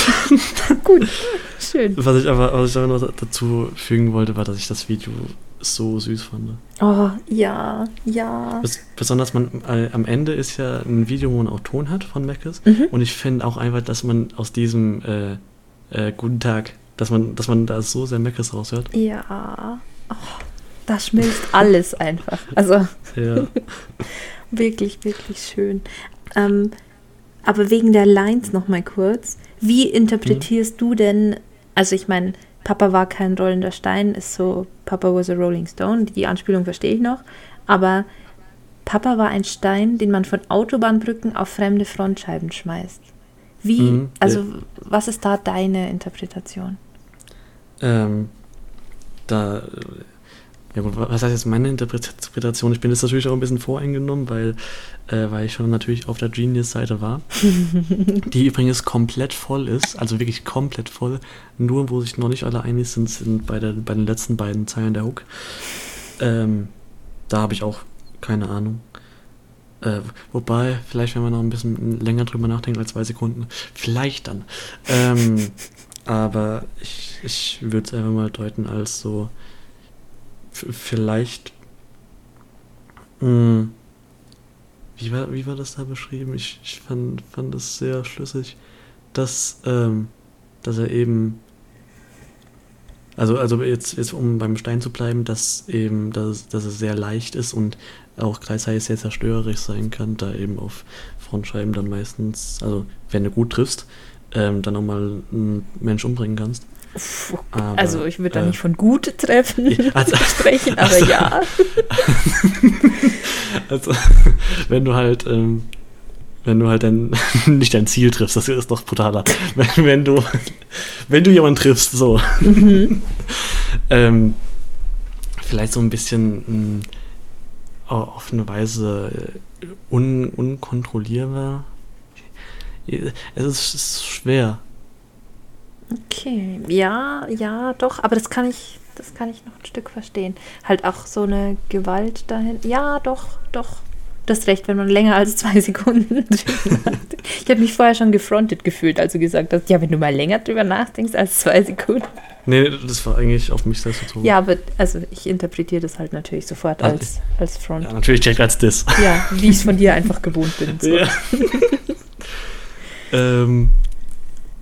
Speaker 6: Gut, schön.
Speaker 4: was ich aber, was ich aber noch dazu fügen wollte, war, dass ich das Video so süß fand.
Speaker 6: Oh, ja, ja.
Speaker 4: Bes besonders man, äh, am Ende ist ja ein Video, wo man auch Ton hat von Macis.
Speaker 6: Mhm.
Speaker 4: Und ich finde auch einfach, dass man aus diesem äh, äh, Guten Tag, dass man, dass man da so sehr Macis raushört.
Speaker 6: Ja. Oh, da schmilzt alles einfach. Also
Speaker 4: Ja.
Speaker 6: wirklich, wirklich schön. Ähm, aber wegen der Lines noch mal kurz. Wie interpretierst du denn, also ich meine, Papa war kein rollender Stein, ist so, Papa was a rolling stone, die Anspielung verstehe ich noch, aber Papa war ein Stein, den man von Autobahnbrücken auf fremde Frontscheiben schmeißt. Wie,
Speaker 4: Mhm,
Speaker 6: also was ist da deine Interpretation?
Speaker 4: Ähm, da, ja gut, was heißt jetzt meine Interpretation? Ich bin jetzt natürlich auch ein bisschen voreingenommen, weil, äh, weil ich schon natürlich auf der Genius-Seite war, die übrigens komplett voll ist, also wirklich komplett voll. Nur wo sich noch nicht alle einig sind, sind bei, der, bei den letzten beiden Zeilen der Hook. Ähm, da habe ich auch keine Ahnung. Äh, wobei, vielleicht, wenn man noch ein bisschen länger drüber nachdenkt als zwei Sekunden, vielleicht dann. Ähm, aber ich, ich würde es einfach mal deuten als so, vielleicht, mh, wie, war, wie war das da beschrieben? Ich, ich fand, fand das sehr schlüssig, dass, ähm, dass er eben, also, also jetzt, jetzt um beim Stein zu bleiben, dass eben, dass, dass es sehr leicht ist und auch gleichzeitig sehr zerstörerisch sein kann, da eben auf Frontscheiben dann meistens, also wenn du gut triffst, ähm, dann auch mal einen Mensch umbringen kannst. Aber,
Speaker 6: also ich würde da
Speaker 4: äh,
Speaker 6: nicht von gut treffen
Speaker 4: also-
Speaker 6: sprechen, aber
Speaker 4: also-
Speaker 6: ja.
Speaker 4: Also, wenn du halt, ähm, wenn du halt dann nicht dein Ziel triffst, das ist doch brutaler. Wenn, wenn du, wenn du jemanden triffst, so. ähm, vielleicht so ein bisschen mh, au- auf eine Weise äh, un, unkontrollierbar. Es ist, es ist schwer.
Speaker 6: Okay, ja, ja, doch, aber das kann ich, das kann ich noch ein Stück verstehen. Halt auch so eine Gewalt dahin. Ja, doch, doch. Du hast recht, wenn man länger als zwei Sekunden drüber nachdenkt. Ich habe mich vorher schon gefrontet gefühlt, als du gesagt hast, ja, wenn du mal länger drüber nachdenkst als zwei Sekunden.
Speaker 4: Nee, das war eigentlich auf mich selbst bezogen.
Speaker 6: Ja, aber also ich interpretiere das halt natürlich sofort
Speaker 4: Ah,
Speaker 6: als, als Front.
Speaker 4: Ja, natürlich direkt als Diss.
Speaker 6: Ja, wie ich es von dir einfach gewohnt bin. So.
Speaker 4: Ja. ähm,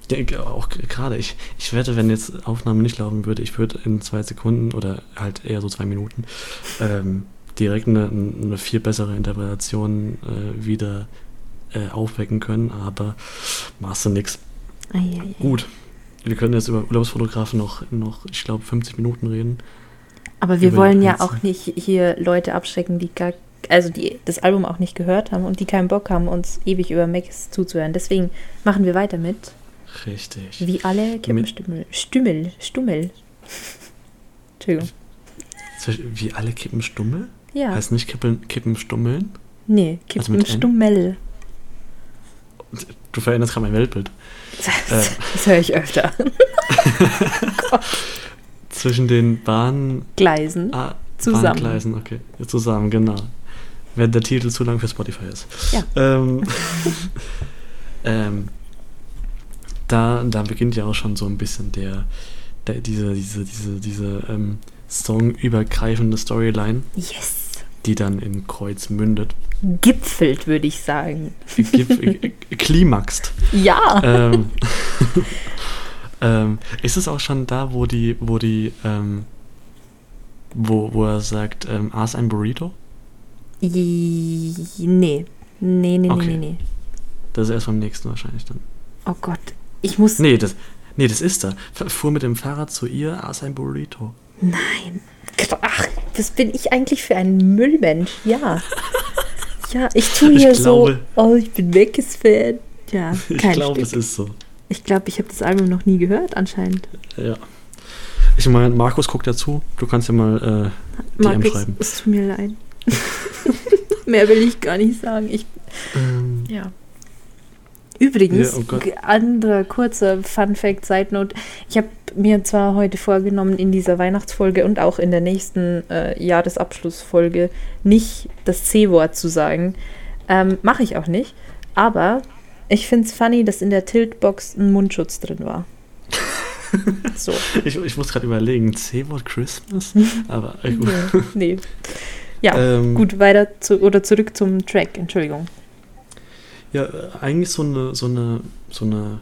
Speaker 4: denke auch gerade, ich, ich wette, wenn jetzt Aufnahme nicht laufen würde, ich würde in zwei Sekunden oder halt eher so zwei Minuten ähm, direkt eine, eine viel bessere Interpretation äh, wieder äh, aufwecken können, aber machst du nix.
Speaker 6: Eieiei.
Speaker 4: Gut. Wir können jetzt über Urlaubsfotografen noch, noch ich glaube, 50 Minuten reden.
Speaker 6: Aber wir
Speaker 4: über
Speaker 6: wollen ja auch nicht hier Leute abschrecken, die gar, also die das Album auch nicht gehört haben und die keinen Bock haben, uns ewig über Max zuzuhören. Deswegen machen wir weiter mit.
Speaker 4: Richtig.
Speaker 6: Wie alle Kippenstümmel. Stümmel. Stummel. Entschuldigung.
Speaker 4: Wie alle Kippen Stummel?
Speaker 6: Ja.
Speaker 4: Heißt nicht Kippen, Kippen Stummeln?
Speaker 6: nee,
Speaker 4: Also?
Speaker 6: Kippenstummel.
Speaker 4: Du veränderst gerade mein Weltbild.
Speaker 6: Das, das höre ich öfter.
Speaker 4: Zwischen den Bahn,
Speaker 6: Gleisen.
Speaker 4: ah,
Speaker 6: Zusammen.
Speaker 4: Bahngleisen, okay. Zusammen, genau. Wenn der Titel zu lang für Spotify ist.
Speaker 6: Ja.
Speaker 4: Ähm, ähm, da, da beginnt ja auch schon so ein bisschen der, der diese, diese, diese, diese ähm, songübergreifende Storyline,
Speaker 6: Yes.
Speaker 4: die dann in Kreuz mündet.
Speaker 6: Gipfelt, würde ich sagen.
Speaker 4: Gif- äh, Klimaxt.
Speaker 6: Ja.
Speaker 4: ähm, ähm, ist es auch schon da, wo die, wo die, ähm, wo, wo er sagt, ähm, aß ein Burrito?
Speaker 6: Nee. Nee, nee, nee,
Speaker 4: Okay.
Speaker 6: nee, nee.
Speaker 4: Das ist erst beim nächsten wahrscheinlich dann.
Speaker 6: Oh Gott. Ich muss.
Speaker 4: Nee, das, nee, das ist er. Fuhr mit dem Fahrrad zu ihr, aß ein Burrito.
Speaker 6: Nein. Ach, was bin ich eigentlich für ein Müllmensch? Ja. Ja, ich tue
Speaker 4: Ich
Speaker 6: hier
Speaker 4: glaube-
Speaker 6: so, oh, ich bin Weckes-Fan. Ja,
Speaker 4: Ich
Speaker 6: kein
Speaker 4: glaube, es ist so.
Speaker 6: Ich glaube, ich habe das Album noch nie gehört, anscheinend.
Speaker 4: Ja. Ich meine, Markus guckt dazu. Du kannst ja mal äh, DM
Speaker 6: Markus,
Speaker 4: schreiben.
Speaker 6: es tut mir leid. Mehr will ich gar nicht sagen. Ich,
Speaker 4: Ähm,
Speaker 6: ja. Übrigens,
Speaker 4: Ja, oh
Speaker 6: anderer kurzer Fun Fact, Side Note. Ich habe mir zwar heute vorgenommen, in dieser Weihnachtsfolge und auch in der nächsten äh, Jahresabschlussfolge nicht das C-Wort zu sagen. Ähm, Mache ich auch nicht. Aber ich finde es funny, dass in der Tiltbox ein Mundschutz drin war. so.
Speaker 4: ich, ich muss gerade überlegen, C-Wort Christmas? Aber äh, gut.
Speaker 6: Nee. nee. Ja,
Speaker 4: Ähm,
Speaker 6: gut, weiter zu, oder zurück zum Track, Entschuldigung.
Speaker 4: Ja, äh, eigentlich so eine, so eine, so eine,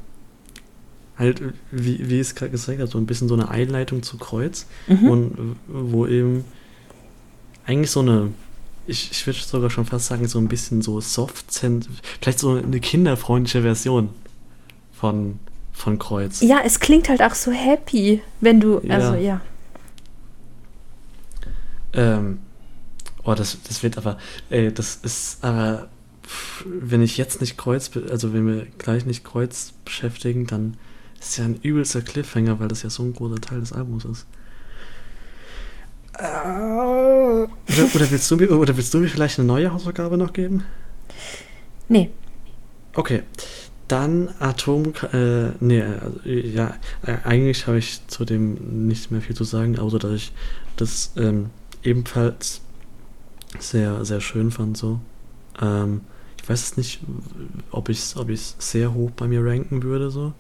Speaker 4: halt, äh, wie, wie ich es gerade gesagt habe, so ein bisschen so eine Einleitung zu Kreuz,
Speaker 6: Mhm.
Speaker 4: und, äh, wo eben eigentlich so eine, ich, ich würde sogar schon fast sagen, so ein bisschen so soft vielleicht so eine kinderfreundliche Version von, von Kreuz.
Speaker 6: Ja, es klingt halt auch so happy, wenn du,
Speaker 4: Ja.
Speaker 6: also ja.
Speaker 4: Ähm, oh, das, das wird aber, ey, das ist aber, wenn ich jetzt nicht Kreuz, also wenn wir gleich nicht Kreuz beschäftigen, dann ist ja ein übelster Cliffhanger, weil das ja so ein großer Teil des Albums ist. Oder, oder, willst du mir, oder willst du mir vielleicht eine neue Hausaufgabe noch geben?
Speaker 6: Nee,
Speaker 4: Okay, dann Atom, äh, nee, also, ja, äh, eigentlich habe ich zu dem nicht mehr viel zu sagen, außer dass ich das ähm, ebenfalls sehr, sehr schön fand, so. Ähm, ich weiß es nicht, ob ich es ob ich's sehr hoch bei mir ranken würde, so.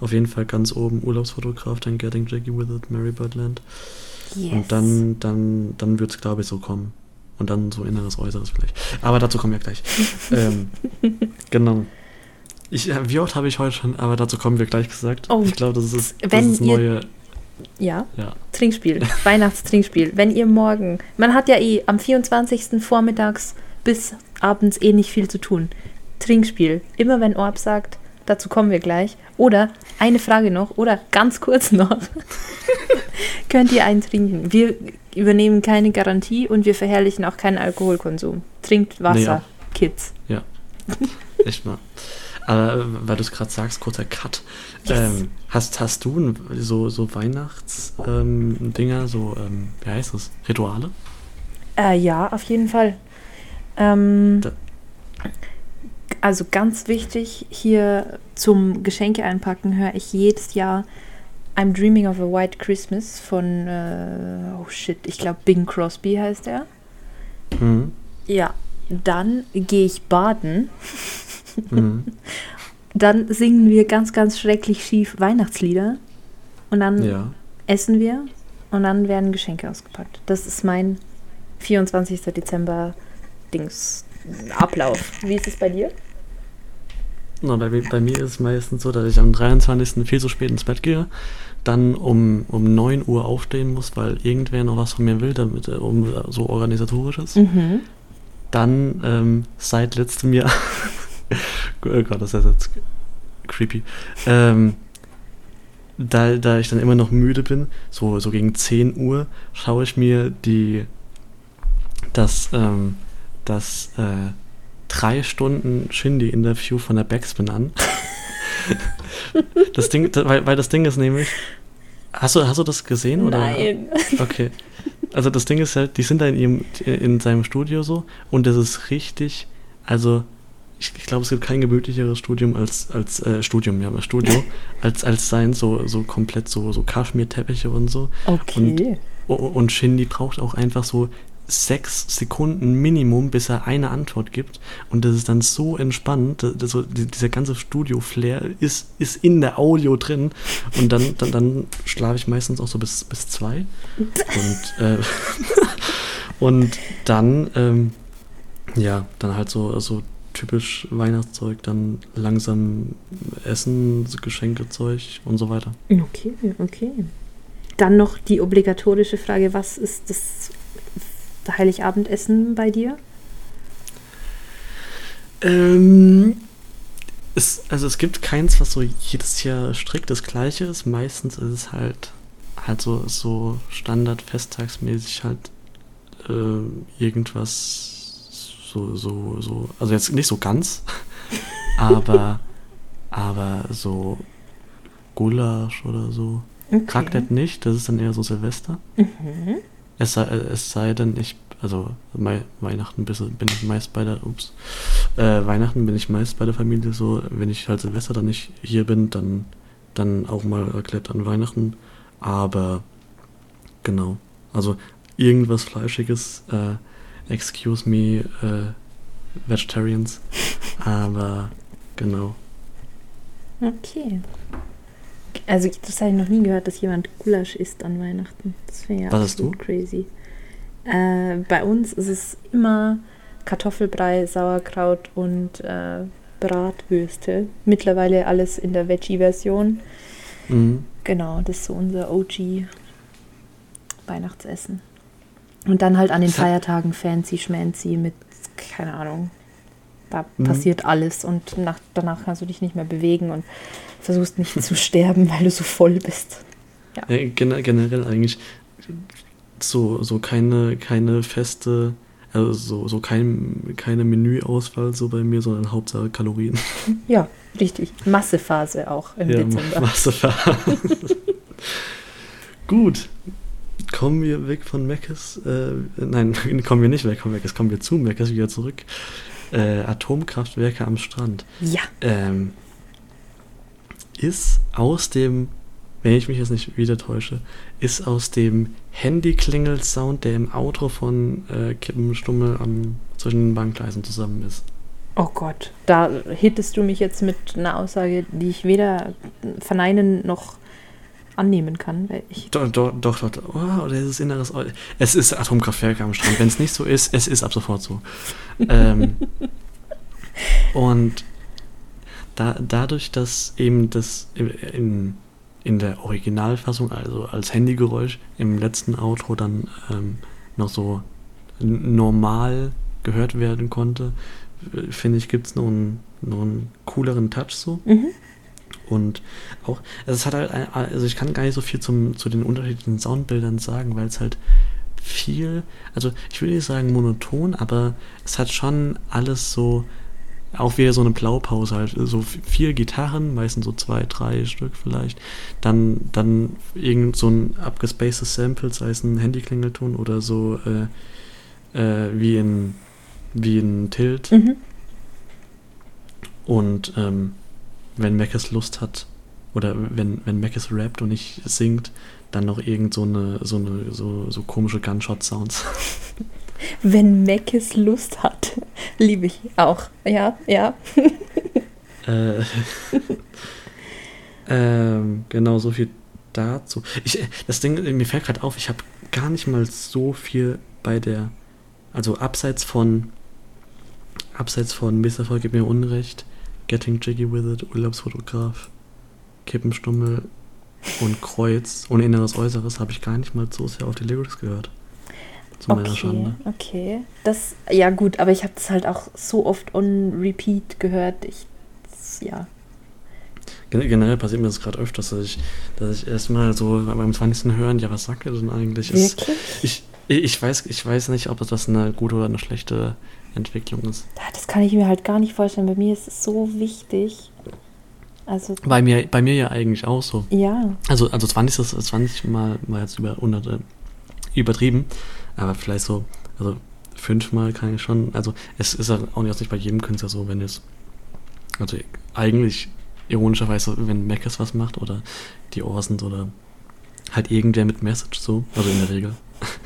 Speaker 4: Auf jeden Fall ganz oben Urlaubsfotograf, dann Getting Jiggy With It, Mary Birdland.
Speaker 6: yes.
Speaker 4: Und dann, dann, dann wird es, glaube ich, so kommen. Und dann so inneres, äußeres vielleicht. Aber dazu kommen wir gleich. ähm, genau. Ich, äh, wie oft habe ich heute schon, aber dazu kommen wir gleich gesagt.
Speaker 6: Oh,
Speaker 4: ich glaube, das ist das ist neue.
Speaker 6: Ja,
Speaker 4: Ja.
Speaker 6: Trinkspiel, Weihnachtstrinkspiel. Wenn ihr morgen, man hat ja eh am 24. vormittags bis abends eh nicht viel zu tun. Trinkspiel, immer wenn Orb sagt, dazu kommen wir gleich. Oder eine Frage noch, oder ganz kurz noch. Könnt ihr einen trinken? Wir übernehmen keine Garantie und wir verherrlichen auch keinen Alkoholkonsum. Trinkt Wasser,
Speaker 4: auch.
Speaker 6: Kids.
Speaker 4: Echt mal. Aber weil du es gerade sagst, kurzer Cut.
Speaker 6: Yes.
Speaker 4: Ähm, hast, hast du so, so Weihnachts-Dinger, ähm, so, ähm, wie heißt das? Rituale?
Speaker 6: Äh, ja, auf jeden Fall. Ähm, also ganz wichtig, hier zum Geschenke einpacken höre ich jedes Jahr I'm Dreaming of a White Christmas von, äh, oh shit, ich glaube Bing Crosby heißt er.
Speaker 4: Mhm.
Speaker 6: Ja. Dann gehe ich baden.
Speaker 4: Mhm.
Speaker 6: Dann singen wir ganz, ganz schrecklich schief Weihnachtslieder. Und dann
Speaker 4: Ja.
Speaker 6: essen wir und dann werden Geschenke ausgepackt. Das ist mein 24. Dezember Dings Ablauf. Wie ist es bei dir?
Speaker 4: Na, bei, mir- bei mir ist es meistens so, dass ich am 23. viel zu spät ins Bett gehe, dann um, um 9 Uhr aufstehen muss, weil irgendwer noch was von mir will, damit äh, um so organisatorisch ist.
Speaker 6: Mhm.
Speaker 4: Dann ähm, seit letztem Jahr oh Gott, das ist jetzt creepy. Ähm, da, da ich dann immer noch müde bin, so, so gegen 10 Uhr, schaue ich mir die das, ähm, das äh, drei Stunden Shindy-Interview von der Backspin an. das Ding, weil, weil das Ding ist nämlich. Hast du, hast du das gesehen? Oder?
Speaker 6: Nein.
Speaker 4: Okay. Also das Ding ist halt, die sind da in ihrem, in seinem Studio so und das ist richtig, also ich, ich glaube, es gibt kein gemütlicheres Studium als, als äh, Studium, ja, aber Studio, als, als sein, so, so komplett so, so Kaschmirteppiche und so.
Speaker 6: Okay.
Speaker 4: O- Und Shindy braucht auch einfach so sechs Sekunden Minimum, bis er eine Antwort gibt. Und das ist dann so entspannt. Das, so, die- dieser ganze Studio-Flair ist, ist in der Audio drin. Und dann, dann, dann schlafe ich meistens auch so bis, bis zwei. Und, äh, und dann, ähm, ja, dann halt so, so typisch Weihnachtszeug, dann langsam Essen, Geschenkezeug und so weiter.
Speaker 6: Okay, okay. Dann noch die obligatorische Frage, was ist das Heiligabendessen bei dir?
Speaker 4: Ähm, es, also es gibt keins, was so jedes Jahr strikt das gleiche ist. Meistens ist es halt halt so, so standard festtagsmäßig halt äh, irgendwas so, so, so, also jetzt nicht so ganz, aber aber so Gulasch oder so. Raclette nicht, das ist dann eher so Silvester.
Speaker 6: Mhm.
Speaker 4: Es sei, es sei denn, ich, also Mei, Weihnachten bin ich meist bei der, ups, äh, Weihnachten bin ich meist bei der Familie so, wenn ich halt Silvester dann nicht hier bin, dann, dann auch mal Raclette an Weihnachten, aber genau, also irgendwas Fleischiges, äh, excuse me, äh, Vegetarians, aber genau.
Speaker 6: Okay. Also das habe ich noch nie gehört, dass jemand Gulasch isst an Weihnachten. Das wäre ja
Speaker 4: Was hast
Speaker 6: absolut crazy. Äh, bei uns ist es immer Kartoffelbrei, Sauerkraut und äh, Bratwürste. Mittlerweile alles in der Veggie-Version.
Speaker 4: Mhm.
Speaker 6: Genau, das ist so unser OG-Weihnachtsessen. Und dann halt an den Feiertagen fancy schmancy mit, keine Ahnung, da
Speaker 4: Mhm.
Speaker 6: passiert alles und nach, danach kannst du dich nicht mehr bewegen und versuchst nicht zu sterben, weil du so voll bist.
Speaker 4: Ja, gen generell eigentlich so, so keine, keine feste, also so, so kein, keine Menüauswahl so bei mir, sondern Hauptsache Kalorien.
Speaker 6: Ja, richtig. Massephase auch im
Speaker 4: Ja,
Speaker 6: Dezember.
Speaker 4: Massephase. Gut. Kommen wir weg von Meckes. Äh, nein, kommen wir nicht weg von Meckes, kommen wir zu Meckes wieder zurück. Äh, Atomkraftwerke am Strand.
Speaker 6: Ja,
Speaker 4: Ähm, ist aus dem, wenn ich mich jetzt nicht wieder täusche, ist aus dem Handy-Klingel-Sound, der im Auto von äh, Kippenstummel am, zwischen den Bahngleisen zusammen ist.
Speaker 6: oh Gott, da hittest du mich jetzt mit einer Aussage, die ich weder verneinen noch annehmen kann. Weil ich,
Speaker 4: Doch, doch, doch, doch. Oh, oder ist es inneres. Es ist Atomkraftwerke am Strand. Wenn es nicht so ist, es ist ab sofort so. ähm, und da, dadurch, dass eben das in, in, der Originalfassung, also als Handygeräusch im letzten Outro dann ähm, noch so normal gehört werden konnte, äh, finde ich, gibt es noch einen, noch einen cooleren Touch so.
Speaker 6: mhm.
Speaker 4: Und auch, also es hat halt, ein- also ich kann gar nicht so viel zum, zu den unterschiedlichen Soundbildern sagen, weil es halt viel, also ich will nicht sagen monoton, aber es hat schon alles so, auch wieder so eine Blaupause halt, so vier Gitarren, meistens so zwei, drei Stück vielleicht, dann, dann irgend so ein abgespacedes Sample, sei es ein Handyklingelton oder so, äh, äh, wie in, wie in Tilt.
Speaker 6: Mhm.
Speaker 4: Und ähm, wenn Mackes Lust hat, oder wenn, wenn Mackes rappt und nicht singt, dann noch irgend so eine, so eine, so, so komische Gunshot-Sounds.
Speaker 6: Wenn Meckes Lust hat, liebe ich auch. Ja, ja.
Speaker 4: äh, ähm, genau, so viel dazu. Ich, das Ding, mir fällt gerade auf, ich habe gar nicht mal so viel bei der, also abseits von, abseits von Misserfolg gibt mir Unrecht, Getting Jiggy With It, Urlaubsfotograf, Kippenstummel und Kreuz und Inneres Äußeres habe ich gar nicht mal so sehr auf die Lyrics gehört. Zu meiner
Speaker 6: Okay,
Speaker 4: Schande.
Speaker 6: okay. Das, ja gut, aber ich habe das halt auch so oft on repeat gehört. Ich, das, ja.
Speaker 4: Gen- Generell passiert mir das gerade öfters, dass ich, dass ich erstmal so beim 20. hören, ja, was sagt er denn eigentlich?
Speaker 6: Wirklich?
Speaker 4: Ich, ich, weiß, ich weiß nicht, ob das eine gute oder eine schlechte Entwicklung ist.
Speaker 6: Das kann ich mir halt gar nicht vorstellen. Bei mir ist es so wichtig. Also,
Speaker 4: Bei mir, bei mir ja eigentlich auch so.
Speaker 6: ja.
Speaker 4: Also, also 20 ist 20 mal, mal jetzt über 100 äh, übertrieben, aber vielleicht so, also fünfmal kann ich schon, also es ist ja auch nicht bei jedem Künstler so, wenn es, also eigentlich ironischerweise, wenn Mackes was macht oder die Orsons oder halt irgendwer mit Message so, also in der Regel,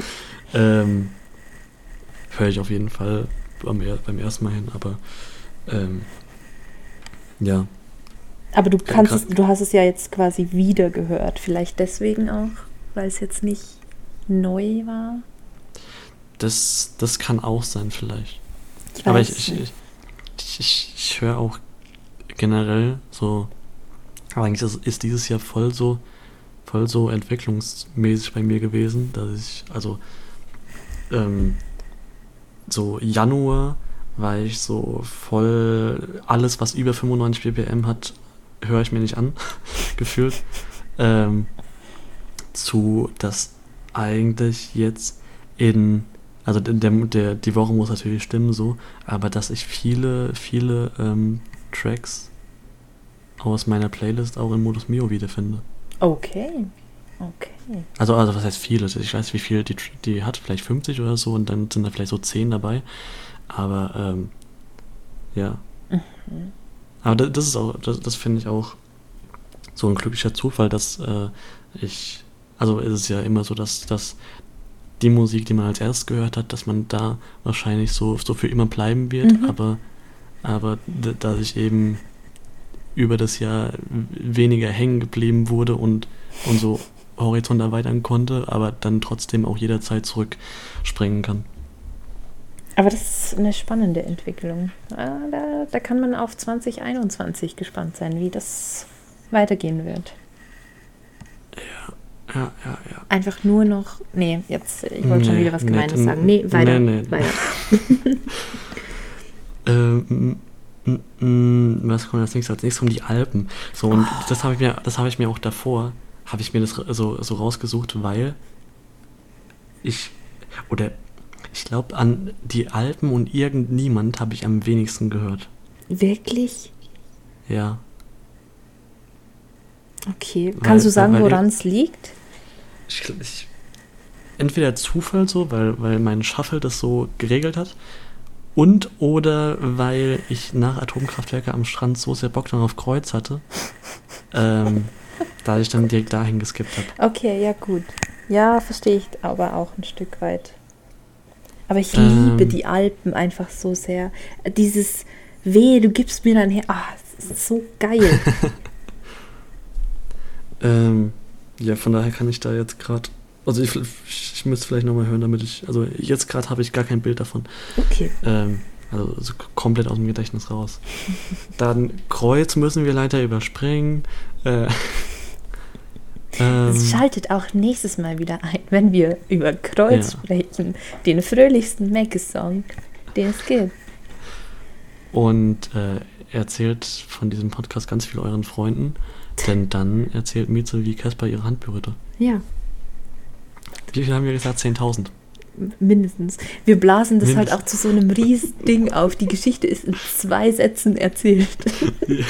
Speaker 4: ähm, höre ich auf jeden Fall beim, beim ersten Mal hin, aber ähm, ja,
Speaker 6: Aber du kannst
Speaker 4: grad-
Speaker 6: es, du hast es ja jetzt quasi wieder gehört. Vielleicht deswegen auch, weil es jetzt nicht neu war.
Speaker 4: Das, das kann auch sein vielleicht.
Speaker 6: Ich
Speaker 4: Aber ich, ich, ich, ich, ich höre auch generell so, aber eigentlich ist, ist dieses Jahr voll so, voll so entwicklungsmäßig bei mir gewesen, dass ich, also, ähm, so Januar war ich so voll, alles was über 95 ppm hat, höre ich mir nicht an, gefühlt. Ähm, zu, dass eigentlich jetzt in, also der, der, die Woche muss natürlich stimmen so, aber dass ich viele, viele ähm, Tracks aus meiner Playlist auch in Modus Mio wiederfinde.
Speaker 6: Okay. Okay.
Speaker 4: Also, also was heißt viele? Ich weiß, wie viel die, die hat, vielleicht 50 oder so und dann sind da vielleicht so 10 dabei. Aber ähm, ja. Aber das, das ist auch, das, das finde ich auch so ein glücklicher Zufall, dass äh, ich, also ist es ja immer so, dass, dass die Musik, die man als erstes gehört hat, dass man da wahrscheinlich so, so für immer bleiben wird,
Speaker 6: Mhm.
Speaker 4: aber, aber dass ich eben über das Jahr weniger hängen geblieben wurde und, und so Horizont erweitern konnte, aber dann trotzdem auch jederzeit zurückspringen kann.
Speaker 6: Aber das ist eine spannende Entwicklung. Ah, da, da kann man auf 2021 gespannt sein, wie das weitergehen wird.
Speaker 4: Ja, ja, ja.
Speaker 6: Einfach nur noch. Nee, jetzt, ich wollte schon
Speaker 4: Nee,
Speaker 6: wieder was
Speaker 4: nee,
Speaker 6: Gemeines
Speaker 4: n-
Speaker 6: sagen. Nee, weiter.
Speaker 4: nee, nee.
Speaker 6: weiter.
Speaker 4: Ähm, was kommt als nächstes? Als nächstes um die Alpen. So, und das habe ich mir, das habe ich mir auch davor, habe ich mir das so, so rausgesucht, weil ich, oder ich glaube, an die Alpen und irgendniemand habe ich am wenigsten gehört.
Speaker 6: Wirklich?
Speaker 4: Ja.
Speaker 6: Okay.
Speaker 4: Weil-
Speaker 6: Kannst du sagen, woran es liegt?
Speaker 4: Ich, ich, entweder Zufall so, weil, weil mein Shuffle das so geregelt hat. Und oder weil ich nach Atomkraftwerke am Strand so sehr Bock darauf Kreuz hatte, ähm, da ich dann direkt dahin geskippt habe.
Speaker 6: Okay, ja, gut. Ja, verstehe ich aber auch ein Stück weit. Aber ich
Speaker 4: Ähm.
Speaker 6: liebe die Alpen einfach so sehr. Dieses Weh, du gibst mir dann her. Ah, es ist so geil.
Speaker 4: Ähm, ja, von daher kann ich da jetzt gerade. Also ich, ich müsste vielleicht nochmal hören, damit ich. Also jetzt gerade habe ich gar kein Bild davon.
Speaker 6: Okay.
Speaker 4: Ähm, also so k- komplett aus dem Gedächtnis raus. Dann Kreuz müssen wir leider überspringen. Äh, ähm,
Speaker 6: Es schaltet auch nächstes Mal wieder ein, wenn wir über Kreuz
Speaker 4: Ja.
Speaker 6: sprechen. Den fröhlichsten Mackes-Song, den es gibt.
Speaker 4: und äh, erzählt von diesem Podcast ganz viel euren Freunden. Denn dann erzählt Mieze, wie Casper ihre Hand berührte.
Speaker 6: Ja,
Speaker 4: Wie viel haben wir gesagt? 10.000.
Speaker 6: mindestens. Wir blasen das halt
Speaker 4: Mindestens.
Speaker 6: auch zu so einem Riesending auf. Die Geschichte ist in zwei Sätzen erzählt.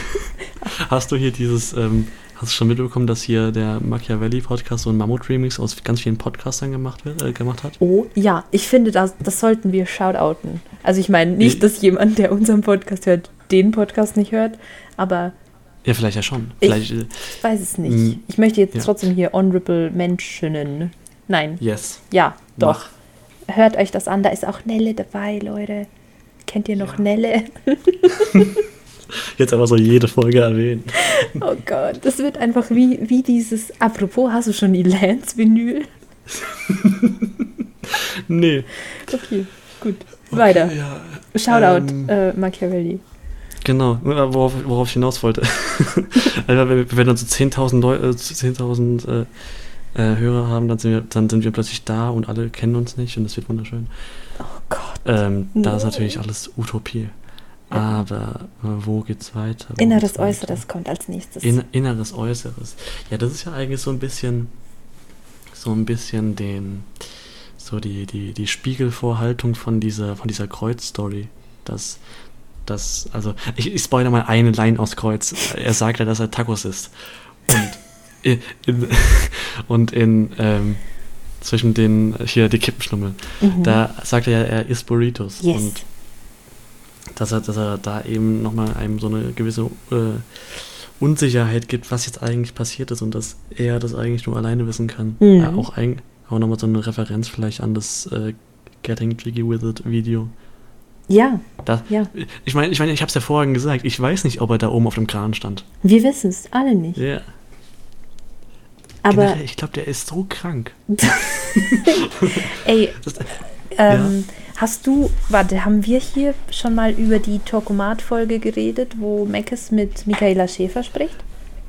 Speaker 4: Hast du hier dieses, ähm, hast du schon mitbekommen, dass hier der Machiavelli-Podcast so ein Mammut-Remix aus ganz vielen Podcastern gemacht, wird, äh, gemacht hat?
Speaker 6: Oh, ja, ich finde, das, das sollten wir shoutouten. Also ich meine nicht,
Speaker 4: Ich-
Speaker 6: dass jemand, der unseren Podcast hört, den Podcast nicht hört, aber
Speaker 4: Ja, vielleicht ja schon.
Speaker 6: Ich-
Speaker 4: Vielleicht, äh,
Speaker 6: ich weiß es nicht.
Speaker 4: Mm,
Speaker 6: Ich möchte jetzt
Speaker 4: ja.
Speaker 6: trotzdem hier Honorable Menschen. Nein,
Speaker 4: yes.
Speaker 6: ja, doch.
Speaker 4: Mach.
Speaker 6: Hört euch das an, da ist auch Nelle dabei, Leute. Kennt ihr noch Nelle?
Speaker 4: Jetzt aber so jede Folge erwähnen.
Speaker 6: Oh Gott, das wird einfach wie, wie dieses. Apropos, hast du schon die Lance-Vinyl?
Speaker 4: Nee.
Speaker 6: Okay, gut. Weiter.
Speaker 4: Ja,
Speaker 6: Shoutout,
Speaker 4: ähm,
Speaker 6: äh, Machiavelli.
Speaker 4: Genau, worauf, worauf ich hinaus wollte. also, wir wir uns so 10.000 Leu- äh, 10.000 äh, Hörer haben, dann sind, wir, dann sind wir plötzlich da und alle kennen uns nicht und das wird wunderschön.
Speaker 6: Oh Gott.
Speaker 4: Ähm, Da ist natürlich alles Utopie. Aber äh, wo geht's weiter? Wo
Speaker 6: Inneres,
Speaker 4: geht's weiter?
Speaker 6: Äußeres kommt als nächstes.
Speaker 4: In, inneres, Äußeres. Ja, das ist ja eigentlich so ein bisschen, so ein bisschen den, so die, die, die Spiegelvorhaltung von dieser, von dieser Kreuz-Story. Das, das, also, ich, ich spoilere mal eine Line aus Kreuz. Er sagt ja, dass er Tacos isst. Und in, in, und in, ähm, zwischen den, hier, die Kippenschnummel.
Speaker 6: Mhm.
Speaker 4: Da sagt er ja, er isst Burritos.
Speaker 6: Yes.
Speaker 4: Und dass er, dass er da eben nochmal einem so eine gewisse äh, Unsicherheit gibt, was jetzt eigentlich passiert ist und dass er das eigentlich nur alleine wissen kann.
Speaker 6: Mhm.
Speaker 4: Ja, auch, ein, auch nochmal so eine Referenz vielleicht an das äh, Getting Jiggy With It Video.
Speaker 6: Ja,
Speaker 4: Da,
Speaker 6: ja.
Speaker 4: Ich meine, ich, mein, ich habe es ja vorhin gesagt, ich weiß nicht, ob er da oben auf dem Kran stand.
Speaker 6: Wir wissen es alle nicht.
Speaker 4: Ja.
Speaker 6: Aber
Speaker 4: Generell, ich glaube, der ist so krank.
Speaker 6: ey,
Speaker 4: Das,
Speaker 6: ähm, hast du, warte, haben wir hier schon mal über die Talkomat-Folge geredet, wo Meckes mit Michaela Schäfer spricht?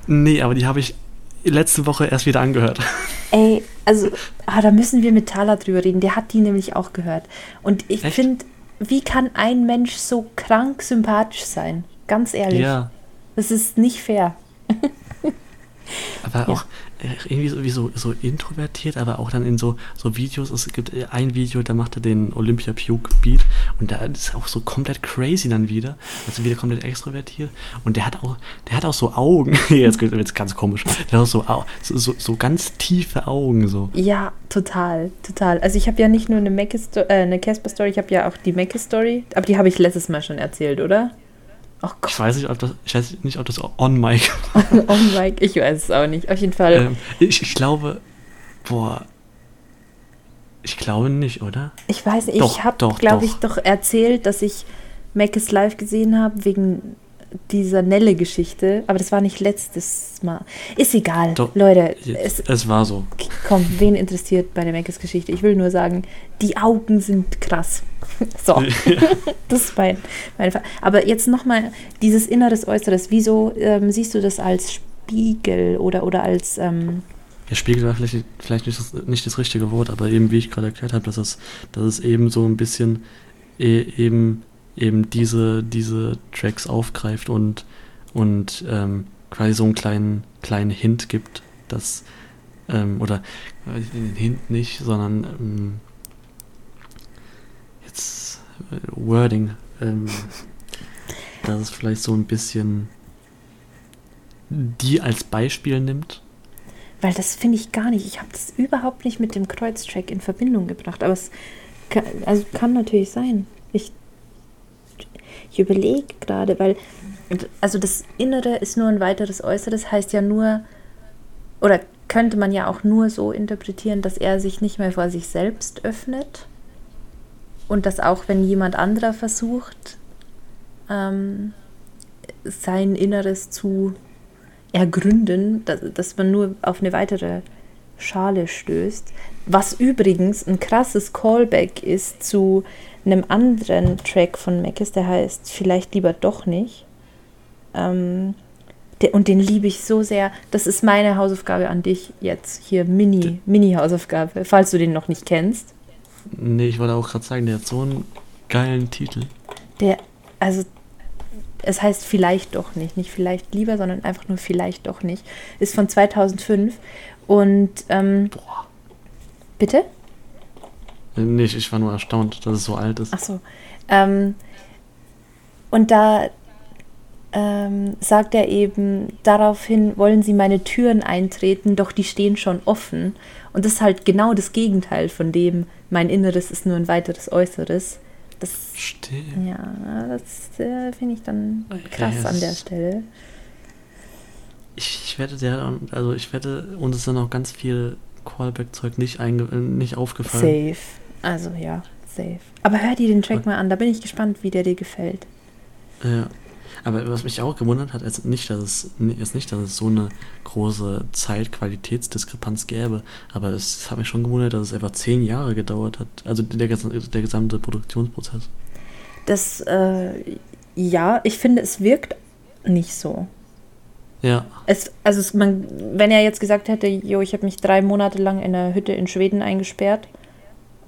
Speaker 4: nee, aber die habe ich letzte Woche erst wieder angehört.
Speaker 6: Ey, also, ah, da müssen wir mit Thaler drüber reden. Der hat die nämlich auch gehört. Und ich finde, wie kann ein Mensch so krank sympathisch sein? Ganz ehrlich.
Speaker 4: Ja.
Speaker 6: Das ist nicht fair.
Speaker 4: Aber
Speaker 6: Ja.
Speaker 4: auch irgendwie so, wie so, so introvertiert, aber auch dann in so, so Videos. Es gibt äh, ein Video, da macht er den Olympia Puke Beat und da ist auch so komplett crazy dann wieder. Also wieder komplett extrovertiert. Und der hat auch, der hat auch so Augen. Jetzt wird es ganz komisch. Der hat auch so, so, so, ganz tiefe Augen so.
Speaker 6: Ja, total, total. Also ich habe ja nicht nur eine äh, eine Casper Story, ich habe ja auch die Macke Story, aber die habe ich letztes Mal schon erzählt, oder?
Speaker 4: Ich
Speaker 6: Gott,
Speaker 4: weiß nicht, ob das, ich weiß nicht, ob das on mic.
Speaker 6: oh Mike, ich weiß es auch nicht. Auf jeden Fall.
Speaker 4: ähm, ich, ich glaube, boah, ich glaube nicht, oder?
Speaker 6: ich weiß nicht,
Speaker 4: doch,
Speaker 6: ich habe, glaube ich, doch erzählt, dass ich Mackes live gesehen habe wegen dieser Nelle-Geschichte, aber das war nicht letztes Mal. Ist egal,
Speaker 4: Doch.
Speaker 6: Leute.
Speaker 4: Es,
Speaker 6: Es,
Speaker 4: es war so.
Speaker 6: komm, wen interessiert bei der Mackes Geschichte? Ich will nur sagen, die Augen sind krass. so. Das ist mein, mein Fall. Aber jetzt nochmal dieses Inneres, Äußeres. Wieso ähm, siehst du das als Spiegel oder, oder als. Ähm,
Speaker 4: Ja, Spiegel war vielleicht, vielleicht nicht, das, nicht das richtige Wort, aber eben wie ich gerade erklärt habe, dass es, dass es eben so ein bisschen e eben, eben diese, diese Tracks aufgreift und, und ähm, quasi so einen kleinen, kleinen Hint gibt, dass, ähm, oder äh, den Hint nicht, sondern ähm, jetzt äh, Wording, ähm, dass es vielleicht so ein bisschen die als Beispiel nimmt.
Speaker 6: weil das finde ich gar nicht. Ich habe das überhaupt nicht mit dem Kreuztrack in Verbindung gebracht. Aber es kann, also kann natürlich sein. Ich, ich überlege gerade, weil. Also das Innere ist nur ein weiteres Äußeres, heißt ja nur. Oder könnte man ja auch nur so interpretieren, dass er sich nicht mehr vor sich selbst öffnet. Und dass auch wenn jemand anderer versucht, ähm, sein Inneres zu ergründen, dass, dass man nur auf eine weitere Schale stößt. Was übrigens ein krasses Callback ist zu einem anderen Track von Mackes, der heißt Vielleicht lieber doch nicht. Ähm, der, und den liebe ich so sehr. Das ist meine Hausaufgabe an dich jetzt. Hier Mini, Mini-Hausaufgabe, falls du den noch nicht kennst.
Speaker 4: Nee, ich wollte auch gerade sagen, der hat so einen geilen Titel.
Speaker 6: Der, also, es heißt vielleicht doch nicht, nicht vielleicht lieber, sondern einfach nur vielleicht doch nicht. Ist von 2005 und, ähm,
Speaker 4: Boah.
Speaker 6: bitte?
Speaker 4: Äh, Nee, ich- ich war nur erstaunt, dass es so alt ist.
Speaker 6: Ach so. Ähm, und da ähm, sagt er eben, daraufhin wollen sie meine Türen eintreten, doch die stehen schon offen. Und das ist halt genau das Gegenteil von dem, mein Inneres ist nur ein weiteres Äußeres. Das,
Speaker 4: Stimmt.
Speaker 6: ja, das äh, finde ich dann krass
Speaker 4: Yes.
Speaker 6: an der Stelle.
Speaker 4: Ich, ich wette, der, also ich wette, uns ist dann noch ganz viel Callback-Zeug nicht, nicht aufgefallen.
Speaker 6: Safe. Also ja, safe. Aber hör dir den Track mal an, da bin ich gespannt, wie der dir gefällt.
Speaker 4: Ja. Aber was mich auch gewundert hat, ist nicht, dass es, ist nicht, dass es so eine große Zeit-Qualitätsdiskrepanz gäbe, aber es hat mich schon gewundert, dass es etwa zehn Jahre gedauert hat. Also der, der gesamte Produktionsprozess.
Speaker 6: Das, äh, ja, ich finde, es wirkt nicht so.
Speaker 4: Ja,
Speaker 6: Es, also es, man, wenn er jetzt gesagt hätte, jo, ich habe mich drei Monate lang in einer Hütte in Schweden eingesperrt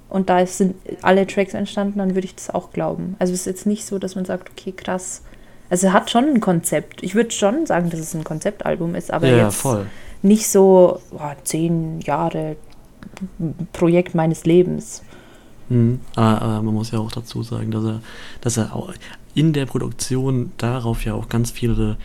Speaker 6: und da sind alle Tracks entstanden, dann würde ich das auch glauben. Also es ist jetzt nicht so, dass man sagt, okay, krass. Also er hat schon ein Konzept. Ich würde schon sagen, dass es ein Konzeptalbum ist, aber
Speaker 4: ja,
Speaker 6: jetzt
Speaker 4: voll.
Speaker 6: nicht so boah, zehn Jahre Projekt meines Lebens.
Speaker 4: Mhm. Aber, aber man muss ja auch dazu sagen, dass er, dass er in der Produktion darauf ja auch ganz viele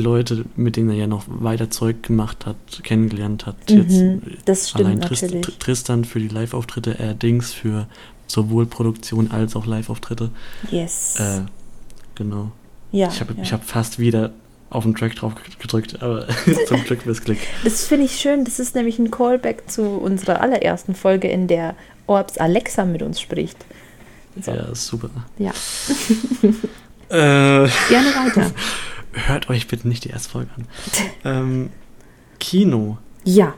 Speaker 4: Leute, mit denen er ja noch weiter Zeug gemacht hat, kennengelernt hat.
Speaker 6: Mhm, das stimmt
Speaker 4: allein Trist,
Speaker 6: natürlich.
Speaker 4: Tr- Tristan für die Live-Auftritte, er Dings für sowohl Produktion als auch Live-Auftritte.
Speaker 6: Yes.
Speaker 4: Äh, genau.
Speaker 6: ja,
Speaker 4: ich habe
Speaker 6: ja.
Speaker 4: ich hab fast wieder auf den Track drauf gedrückt, aber zum Glück missklickt.
Speaker 6: Das finde ich schön. Das ist nämlich ein Callback zu unserer allerersten Folge, in der Orbs Alexa mit uns spricht. So.
Speaker 4: Ja, super.
Speaker 6: Ja.
Speaker 4: Äh,
Speaker 6: Gerne weiter.
Speaker 4: hört euch bitte nicht die erste Folge an. ähm, Kino.
Speaker 6: Ja,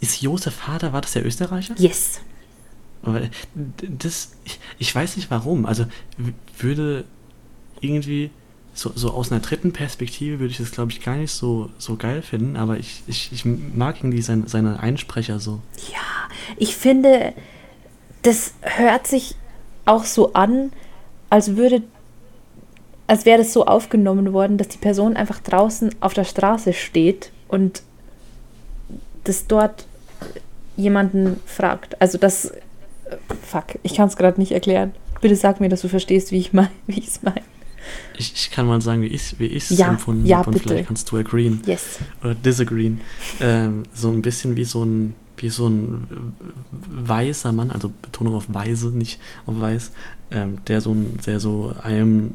Speaker 4: Ist Josef Hader, war das der Österreicher?
Speaker 6: yes.
Speaker 4: D- das, ich, ich weiß nicht warum. Also würde irgendwie so, so aus einer dritten Perspektive würde ich das, glaube ich, gar nicht so, so geil finden, aber ich, ich, ich mag irgendwie seine, seine Einsprecher so.
Speaker 6: Ich finde, das hört sich auch so an, als würde, als wäre das so aufgenommen worden, dass die Person einfach draußen auf der Straße steht und das dort jemanden fragt. Also das, fuck, ich kann es gerade nicht erklären. Bitte sag mir, dass du verstehst, wie ich mein, wie ich es meine.
Speaker 4: Ich, ich kann mal sagen, wie ich wie es
Speaker 6: Ja,
Speaker 4: empfunden
Speaker 6: ja,
Speaker 4: habe und
Speaker 6: bitte.
Speaker 4: vielleicht kannst du agreeen
Speaker 6: Yes.
Speaker 4: oder disagreeen. Ähm, so ein bisschen wie so ein wie so ein weißer Mann, also Betonung auf weise, nicht auf weiß, ähm, der so ein, der so einem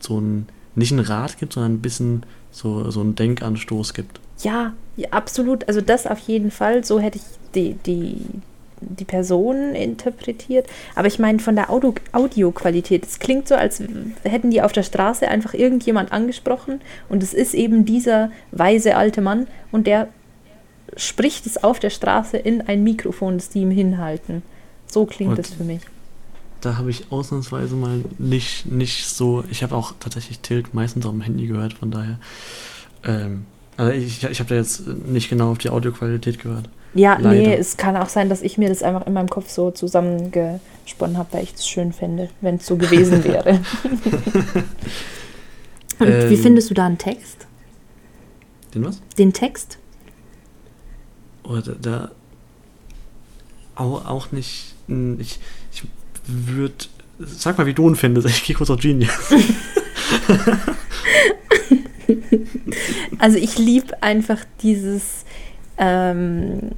Speaker 4: so ein nicht einen Rat gibt, sondern ein bisschen so, so einen Denkanstoß gibt.
Speaker 6: Ja, ja, absolut. Also das auf jeden Fall. So hätte ich die, die, die Person interpretiert. Aber ich meine von der Audio Audioqualität. Es klingt so, als hätten die auf der Straße einfach irgendjemand angesprochen und es ist eben dieser weise alte Mann und der spricht es auf der Straße in ein Mikrofon, das die ihm hinhalten. So klingt
Speaker 4: Und-
Speaker 6: es für mich.
Speaker 4: Da habe ich ausnahmsweise mal nicht, nicht so. Ich habe auch tatsächlich Tilt meistens auf dem Handy gehört, von daher. Ähm, also ich, ich habe da jetzt nicht genau auf die Audioqualität gehört.
Speaker 6: Ja, nee,
Speaker 4: Leider.
Speaker 6: es kann auch sein, dass ich mir das einfach in meinem Kopf so zusammengesponnen habe, weil ich es schön fände, wenn es so gewesen wäre. Und wie
Speaker 4: Ähm.
Speaker 6: findest du da einen Text?
Speaker 4: Den was?
Speaker 6: Den Text?
Speaker 4: Oder da, auch, auch nicht. mh, Ich, ich würde. Sag mal, wie du ihn findest. Ich gehe kurz auf Genius.
Speaker 6: Also ich liebe einfach dieses ähm,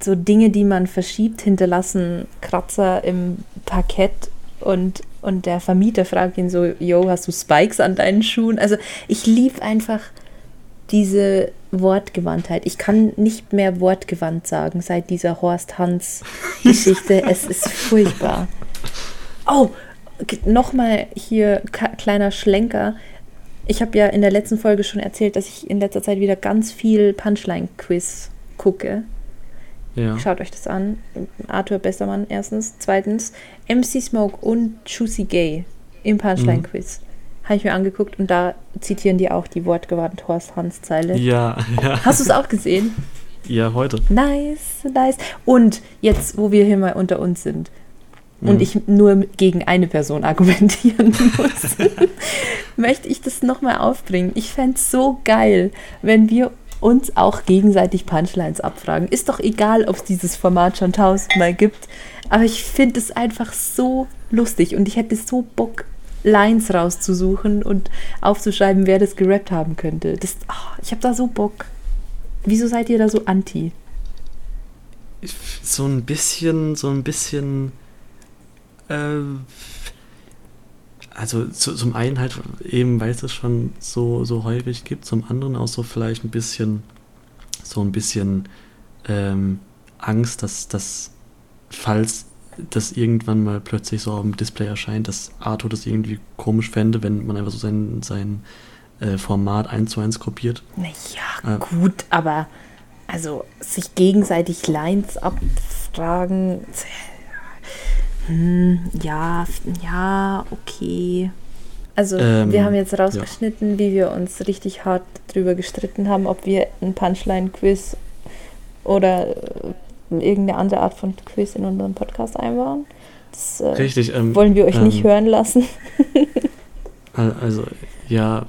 Speaker 6: so Dinge, die man verschiebt, hinterlassen Kratzer im Parkett und, und der Vermieter fragt ihn so, yo, hast du Spikes an deinen Schuhen? Also ich liebe einfach diese Wortgewandtheit. Ich kann nicht mehr wortgewandt sagen seit dieser Horst Hans Geschichte. es ist furchtbar. Oh, nochmal hier kleiner Schlenker. Ich habe ja in der letzten Folge schon erzählt, dass ich in letzter Zeit wieder ganz viel Punchline-Quiz gucke.
Speaker 4: Ja.
Speaker 6: Schaut euch das an. Arthur Bessermann erstens. Zweitens, MC Smoke und Juicy Gay im Punchline-Quiz. Habe ich mir angeguckt und da zitieren die auch die wortgewandt Horst Hans-Zeile.
Speaker 4: Ja, ja.
Speaker 6: Hast du es auch gesehen?
Speaker 4: Ja, heute.
Speaker 6: Nice, nice. Und jetzt, wo wir hier mal unter uns sind und
Speaker 4: Mhm.
Speaker 6: ich nur gegen eine Person argumentieren muss, möchte ich das nochmal aufbringen. Ich fände es so geil, wenn wir uns auch gegenseitig Punchlines abfragen. Ist doch egal, ob es dieses Format schon tausendmal gibt, aber ich finde es einfach so lustig und ich hätte so Bock, Lines rauszusuchen und aufzuschreiben, wer das gerappt haben könnte. Das, ah, ich habe da so Bock. Wieso seid ihr da so anti?
Speaker 4: so ein bisschen, so ein bisschen, äh, also zu, zum einen halt eben, weil es es schon so, so häufig gibt, zum anderen auch so vielleicht ein bisschen, so ein bisschen ähm, Angst, dass, dass falls das irgendwann mal plötzlich so auf dem Display erscheint, dass Arthur das irgendwie komisch fände, wenn man einfach so sein, sein äh, Format eins zu eins kopiert.
Speaker 6: Naja,
Speaker 4: Äh.
Speaker 6: gut, aber also sich gegenseitig Lines abfragen. Hm, ja, ja, okay. Also
Speaker 4: Ähm,
Speaker 6: wir haben jetzt rausgeschnitten, wie wir uns richtig hart drüber gestritten haben, ob wir ein Punchline-Quiz oder irgendeine andere Art von Quiz in unseren Podcast einbauen. Das äh,
Speaker 4: Richtig. Ähm,
Speaker 6: wollen wir euch nicht
Speaker 4: ähm,
Speaker 6: hören lassen.
Speaker 4: Al- Also, ja,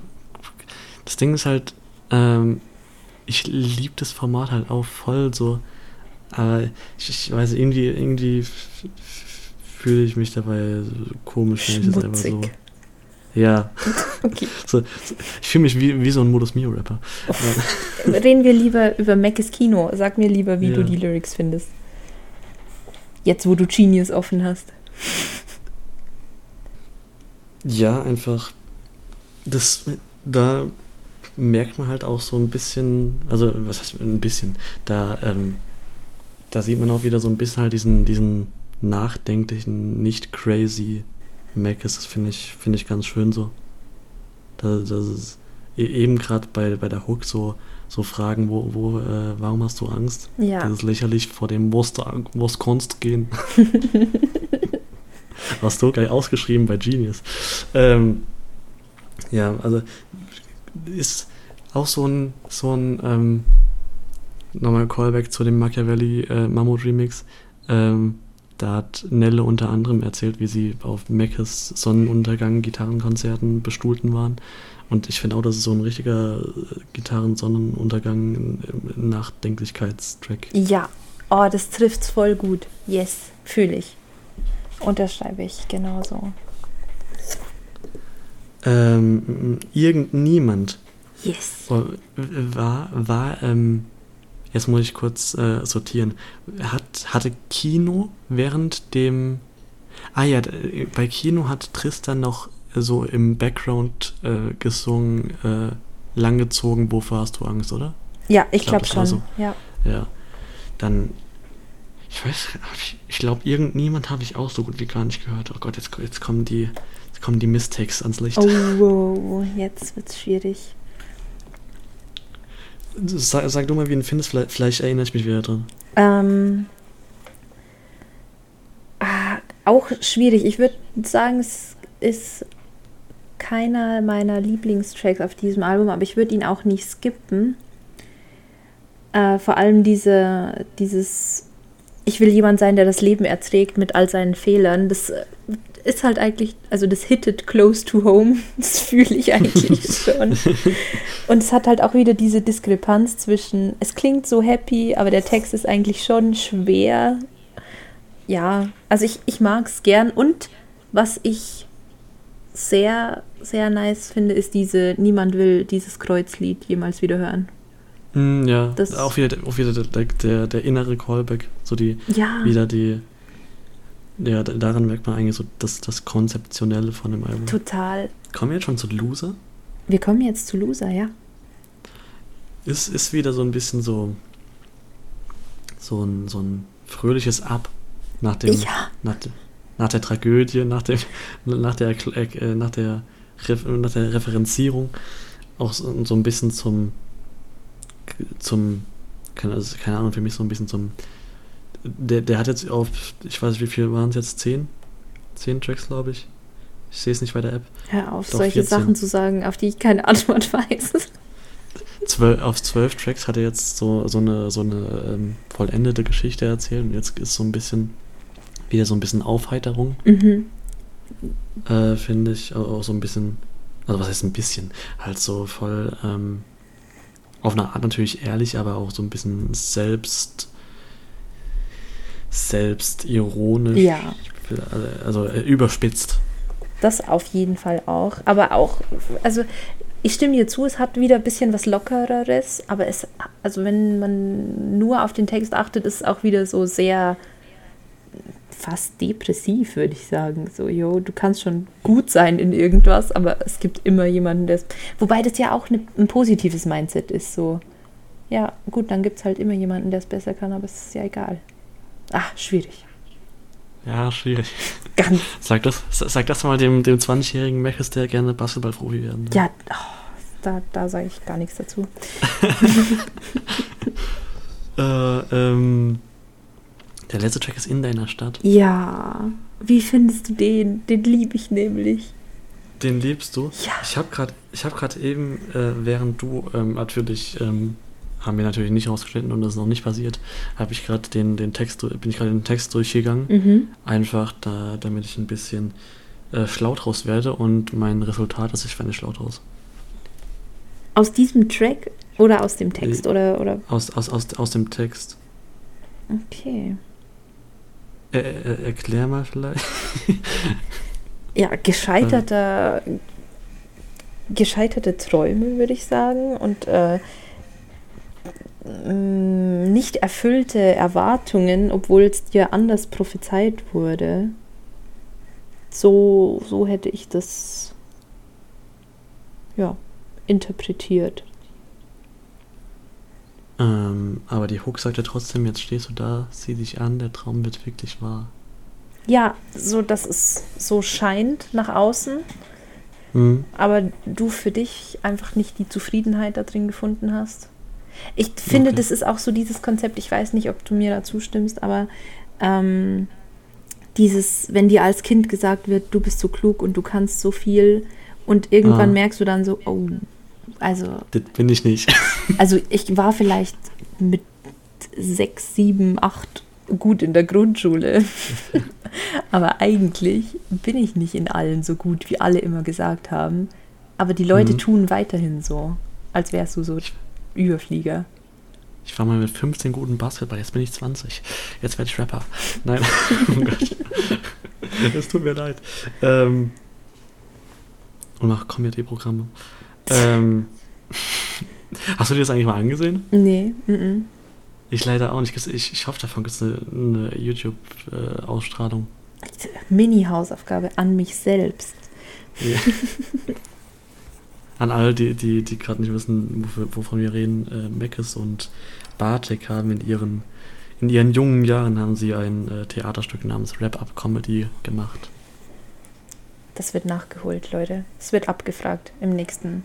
Speaker 4: das Ding ist halt, ähm, ich liebe das Format halt auch voll so, aber ich, ich weiß, irgendwie, irgendwie fühle ich mich dabei komisch, wenn ich das einfach so. Ja,
Speaker 6: Okay.
Speaker 4: so, ich fühle mich wie, wie so ein Modus Mio-Rapper.
Speaker 6: Reden wir lieber über Mackes Kino. Sag mir lieber, wie
Speaker 4: Ja.
Speaker 6: du die Lyrics findest. Jetzt, wo du Genius offen hast.
Speaker 4: Ja, einfach, das, da merkt man halt auch so ein bisschen, also was heißt ein bisschen, da, ähm, da sieht man auch wieder so ein bisschen halt diesen, diesen nachdenklichen, nicht crazy Mac ist, das finde ich, finde ich ganz schön so. Da, das ist e- eben gerade bei, bei der Hook so, so Fragen, wo, wo, äh, warum hast du Angst?
Speaker 6: Ja.
Speaker 4: Das ist lächerlich, vor dem musst du, musst Kunst gehen. Hast du geil ausgeschrieben bei Genius. Ähm, ja, also ist auch so ein, so ein ähm, nochmal Callback zu dem Machiavelli äh, Mammut Remix. Ähm, da hat Nelle unter anderem erzählt, wie sie auf Meckes Sonnenuntergang Gitarrenkonzerten bestuhlten waren. Und ich finde auch, das ist so ein richtiger äh, Gitarren-Sonnenuntergang Nachdenklichkeitstrack.
Speaker 6: Ja. Oh, das trifft's voll gut. Yes, fühle ich. Unterschreibe ich genauso.
Speaker 4: Ähm, irgendniemand
Speaker 6: Yes.
Speaker 4: Oh, war, war, ähm, jetzt muss ich kurz äh, sortieren. Hat, hatte Kino während dem. Ah ja, d- bei Kino hat Tristan noch so im Background äh, gesungen, äh, langgezogen, wovor hast du Angst, oder?
Speaker 6: Ja, ich
Speaker 4: Ich glaub,
Speaker 6: glaube
Speaker 4: war
Speaker 6: schon.
Speaker 4: so.
Speaker 6: Ja.
Speaker 4: Ja. Dann. Ich weiß, ich, ich glaube, irgendniemand habe ich auch so gut wie gar nicht gehört. Oh Gott, jetzt, jetzt kommen die. Jetzt kommen die Mistakes ans Licht.
Speaker 6: Oh, wow, jetzt wird's schwierig.
Speaker 4: Sag, sag du mal, wie du ihn findest, vielleicht, vielleicht erinnere ich mich wieder dran.
Speaker 6: Ähm, ah, auch schwierig. Ich würde sagen, es ist keiner meiner Lieblingstracks auf diesem Album, aber ich würde ihn auch nicht skippen. Äh, vor allem diese, dieses, ich will jemand sein, der das Leben erträgt mit all seinen Fehlern. Das ist halt eigentlich, also das hittet close to home. Das fühle ich eigentlich schon. Und es hat halt auch wieder diese Diskrepanz zwischen, es klingt so happy, aber der Text ist eigentlich schon schwer. Ja, also ich, ich mag es gern. Und was ich sehr, sehr nice finde, ist diese Niemand will dieses Kreuzlied jemals wieder hören.
Speaker 4: Mm, ja,
Speaker 6: Das-
Speaker 4: auch wieder, auch wieder der, der, der innere Callback, so die,
Speaker 6: Ja,
Speaker 4: wieder die, ja, da- daran merkt man eigentlich so das, das Konzeptionelle von dem Album.
Speaker 6: total.
Speaker 4: Kommen wir jetzt schon zu Loser?
Speaker 6: Wir kommen jetzt zu Loser, ja.
Speaker 4: Ist, ist wieder so ein bisschen so, so ein, so ein fröhliches Ab nach dem,
Speaker 6: Ja.
Speaker 4: nach, de- nach der Tragödie, nach dem, nach der, äh, nach der, nach der Referenzierung, auch so, so ein bisschen zum, zum, keine, also keine Ahnung, für mich so ein bisschen zum, der, der hat jetzt auf, ich weiß nicht, wie viel waren es jetzt, zehn? Zehn Tracks, glaube ich. Ich sehe es nicht bei der App.
Speaker 6: Hör auf,
Speaker 4: Doch,
Speaker 6: solche
Speaker 4: 14.
Speaker 6: Sachen zu sagen, auf die ich keine Antwort weiß.
Speaker 4: Zwölf, auf zwölf Tracks hat er jetzt so, so eine, so eine ähm, vollendete Geschichte erzählt und jetzt ist so ein bisschen, wieder so ein bisschen Aufheiterung,
Speaker 6: mhm.
Speaker 4: äh, finde ich. Auch so ein bisschen, also was heißt ein bisschen? Halt so voll, ähm, auf eine Art natürlich ehrlich, aber auch so ein bisschen selbst, selbstironisch.
Speaker 6: Ja.
Speaker 4: Also äh, überspitzt.
Speaker 6: Das auf jeden Fall auch. Aber auch, also ich stimme dir zu, es hat wieder ein bisschen was Lockereres, aber es, also wenn man nur auf den Text achtet, ist es auch wieder so sehr fast depressiv, würde ich sagen. So, jo, du kannst schon gut sein in irgendwas, aber es gibt immer jemanden, der es. Wobei das ja auch ne, ein positives Mindset ist. So, ja, gut, dann gibt es halt immer jemanden, der es besser kann, aber es ist ja egal. Ah, schwierig.
Speaker 4: Ja, schwierig.
Speaker 6: Ganz.
Speaker 4: Sag das, sag das mal dem, dem 20-jährigen Mechis, der gerne Basketballprofi werden will.
Speaker 6: Ja, oh, da, da sage ich gar nichts dazu.
Speaker 4: Äh, ähm, der letzte Track ist in deiner Stadt.
Speaker 6: Ja, wie findest du den? Den liebe ich nämlich.
Speaker 4: Den liebst du?
Speaker 6: Ja.
Speaker 4: Ich habe gerade, ich habe gerade eben, äh, während du ähm, natürlich, ähm, haben wir natürlich nicht rausgeschnitten und das ist noch nicht passiert, habe ich gerade den, den Text, bin ich gerade den Text durchgegangen,
Speaker 6: Mhm.
Speaker 4: einfach da, damit ich ein bisschen äh, schlau draus werde und mein Resultat ist, ich werde schlau draus.
Speaker 6: Aus diesem Track oder aus dem Text? Oder, oder?
Speaker 4: Aus, aus, aus, aus dem Text.
Speaker 6: Okay.
Speaker 4: Äh, äh, erklär mal vielleicht.
Speaker 6: Ja, gescheiterter, gescheiterte Träume, würde ich sagen. Und äh, nicht erfüllte Erwartungen, obwohl es dir anders prophezeit wurde. So, so hätte ich das ja, interpretiert.
Speaker 4: Ähm, aber die Hook sagt ja trotzdem, jetzt stehst du da, sieh dich an, der Traum wird wirklich wahr.
Speaker 6: Ja, so dass es so scheint nach außen,
Speaker 4: Mhm.
Speaker 6: aber du für dich einfach nicht die Zufriedenheit da drin gefunden hast. Ich finde,
Speaker 4: Okay.
Speaker 6: das ist auch so dieses Konzept, ich weiß nicht, ob du mir da zustimmst, aber ähm, dieses, wenn dir als Kind gesagt wird, du bist so klug und du kannst so viel und irgendwann
Speaker 4: Ah.
Speaker 6: merkst du dann so, oh, also,
Speaker 4: Das bin ich nicht.
Speaker 6: also ich war vielleicht mit sechs, sieben, acht gut in der Grundschule. Aber eigentlich bin ich nicht in allen so gut, wie alle immer gesagt haben. Aber die Leute
Speaker 4: Mhm.
Speaker 6: tun weiterhin so, als wärst du so Überflieger.
Speaker 4: Ich war mal mit 15 guten Basketball, jetzt bin ich 20. Jetzt werde ich Rapper. Nein, oh Gott. Es tut mir leid. Ähm, und mach Comedy-Programme. Ähm, hast du dir das eigentlich mal angesehen?
Speaker 6: Nee, mhm.
Speaker 4: Ich leider auch nicht. Ich, ich hoffe, davon gibt es eine, eine YouTube-Ausstrahlung.
Speaker 6: Mini-Hausaufgabe an mich selbst.
Speaker 4: Ja. An alle, die, die, die gerade nicht wissen, wovon wir reden, äh, Meckes und Bartek haben in ihren, in ihren jungen Jahren haben sie ein äh, Theaterstück namens Rap-Up Comedy gemacht.
Speaker 6: Das wird nachgeholt, Leute. Es wird abgefragt im nächsten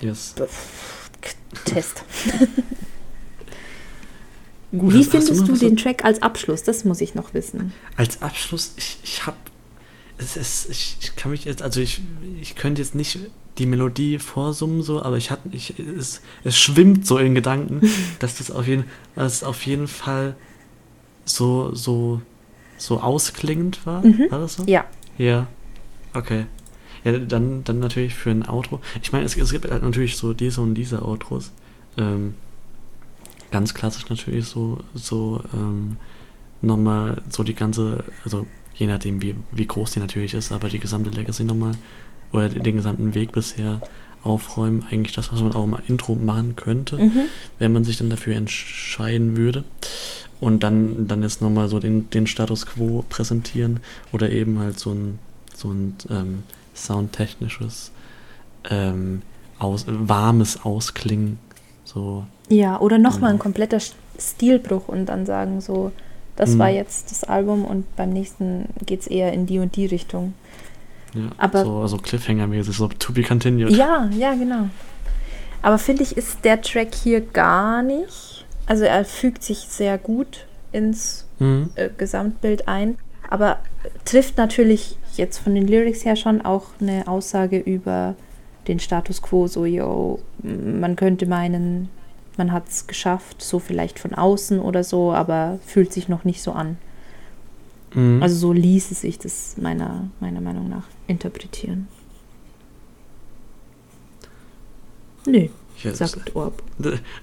Speaker 4: Yes.
Speaker 6: Test.
Speaker 4: Gut,
Speaker 6: Wie
Speaker 4: du
Speaker 6: findest du
Speaker 4: was
Speaker 6: den Track als Abschluss? Das muss ich noch wissen.
Speaker 4: Als Abschluss, ich, ich hab. Es ist, ich, ich kann mich jetzt, also ich, ich könnte jetzt nicht die Melodie vorsummen, so, aber ich hatte, ich, es, es schwimmt so in Gedanken, dass das auf jeden, dass auf jeden Fall so, so, so ausklingend war.
Speaker 6: Mhm.
Speaker 4: War das so?
Speaker 6: Ja.
Speaker 4: Ja. Okay. Ja, dann, dann natürlich für ein Outro. Ich meine, es, es gibt halt natürlich so diese und diese Outros. Ähm, ganz klassisch natürlich so, so ähm, nochmal so die ganze, also je nachdem, wie, wie groß die natürlich ist, aber die gesamte Legacy nochmal oder den gesamten Weg bisher aufräumen. Eigentlich das, was man auch im Intro machen könnte,
Speaker 6: Mhm.
Speaker 4: wenn man sich dann dafür entscheiden würde. Und dann, dann jetzt nochmal so den, den Status quo präsentieren oder eben halt so ein, so ein ähm, soundtechnisches, ähm, aus, warmes Ausklingen. So,
Speaker 6: Ja, oder nochmal ein
Speaker 4: Genau.
Speaker 6: kompletter Stilbruch und dann sagen so, das
Speaker 4: Mhm.
Speaker 6: war jetzt das Album und beim nächsten geht es eher in die und die Richtung.
Speaker 4: Ja,
Speaker 6: Aber-
Speaker 4: so also Cliffhanger-mäßig, so to be continued.
Speaker 6: Ja, ja, genau. Aber finde ich, ist der Track hier gar nicht. Also er fügt sich sehr gut ins
Speaker 4: Mhm.
Speaker 6: äh, Gesamtbild ein, aber trifft natürlich jetzt von den Lyrics her schon auch eine Aussage über den Status quo, so, yo, man könnte meinen, man hat es geschafft, so vielleicht von außen oder so, aber fühlt sich noch nicht so an.
Speaker 4: Mhm.
Speaker 6: Also so ließe sich das meiner, meiner Meinung nach interpretieren. Nee,
Speaker 4: Ja, das-
Speaker 6: sagt Orb.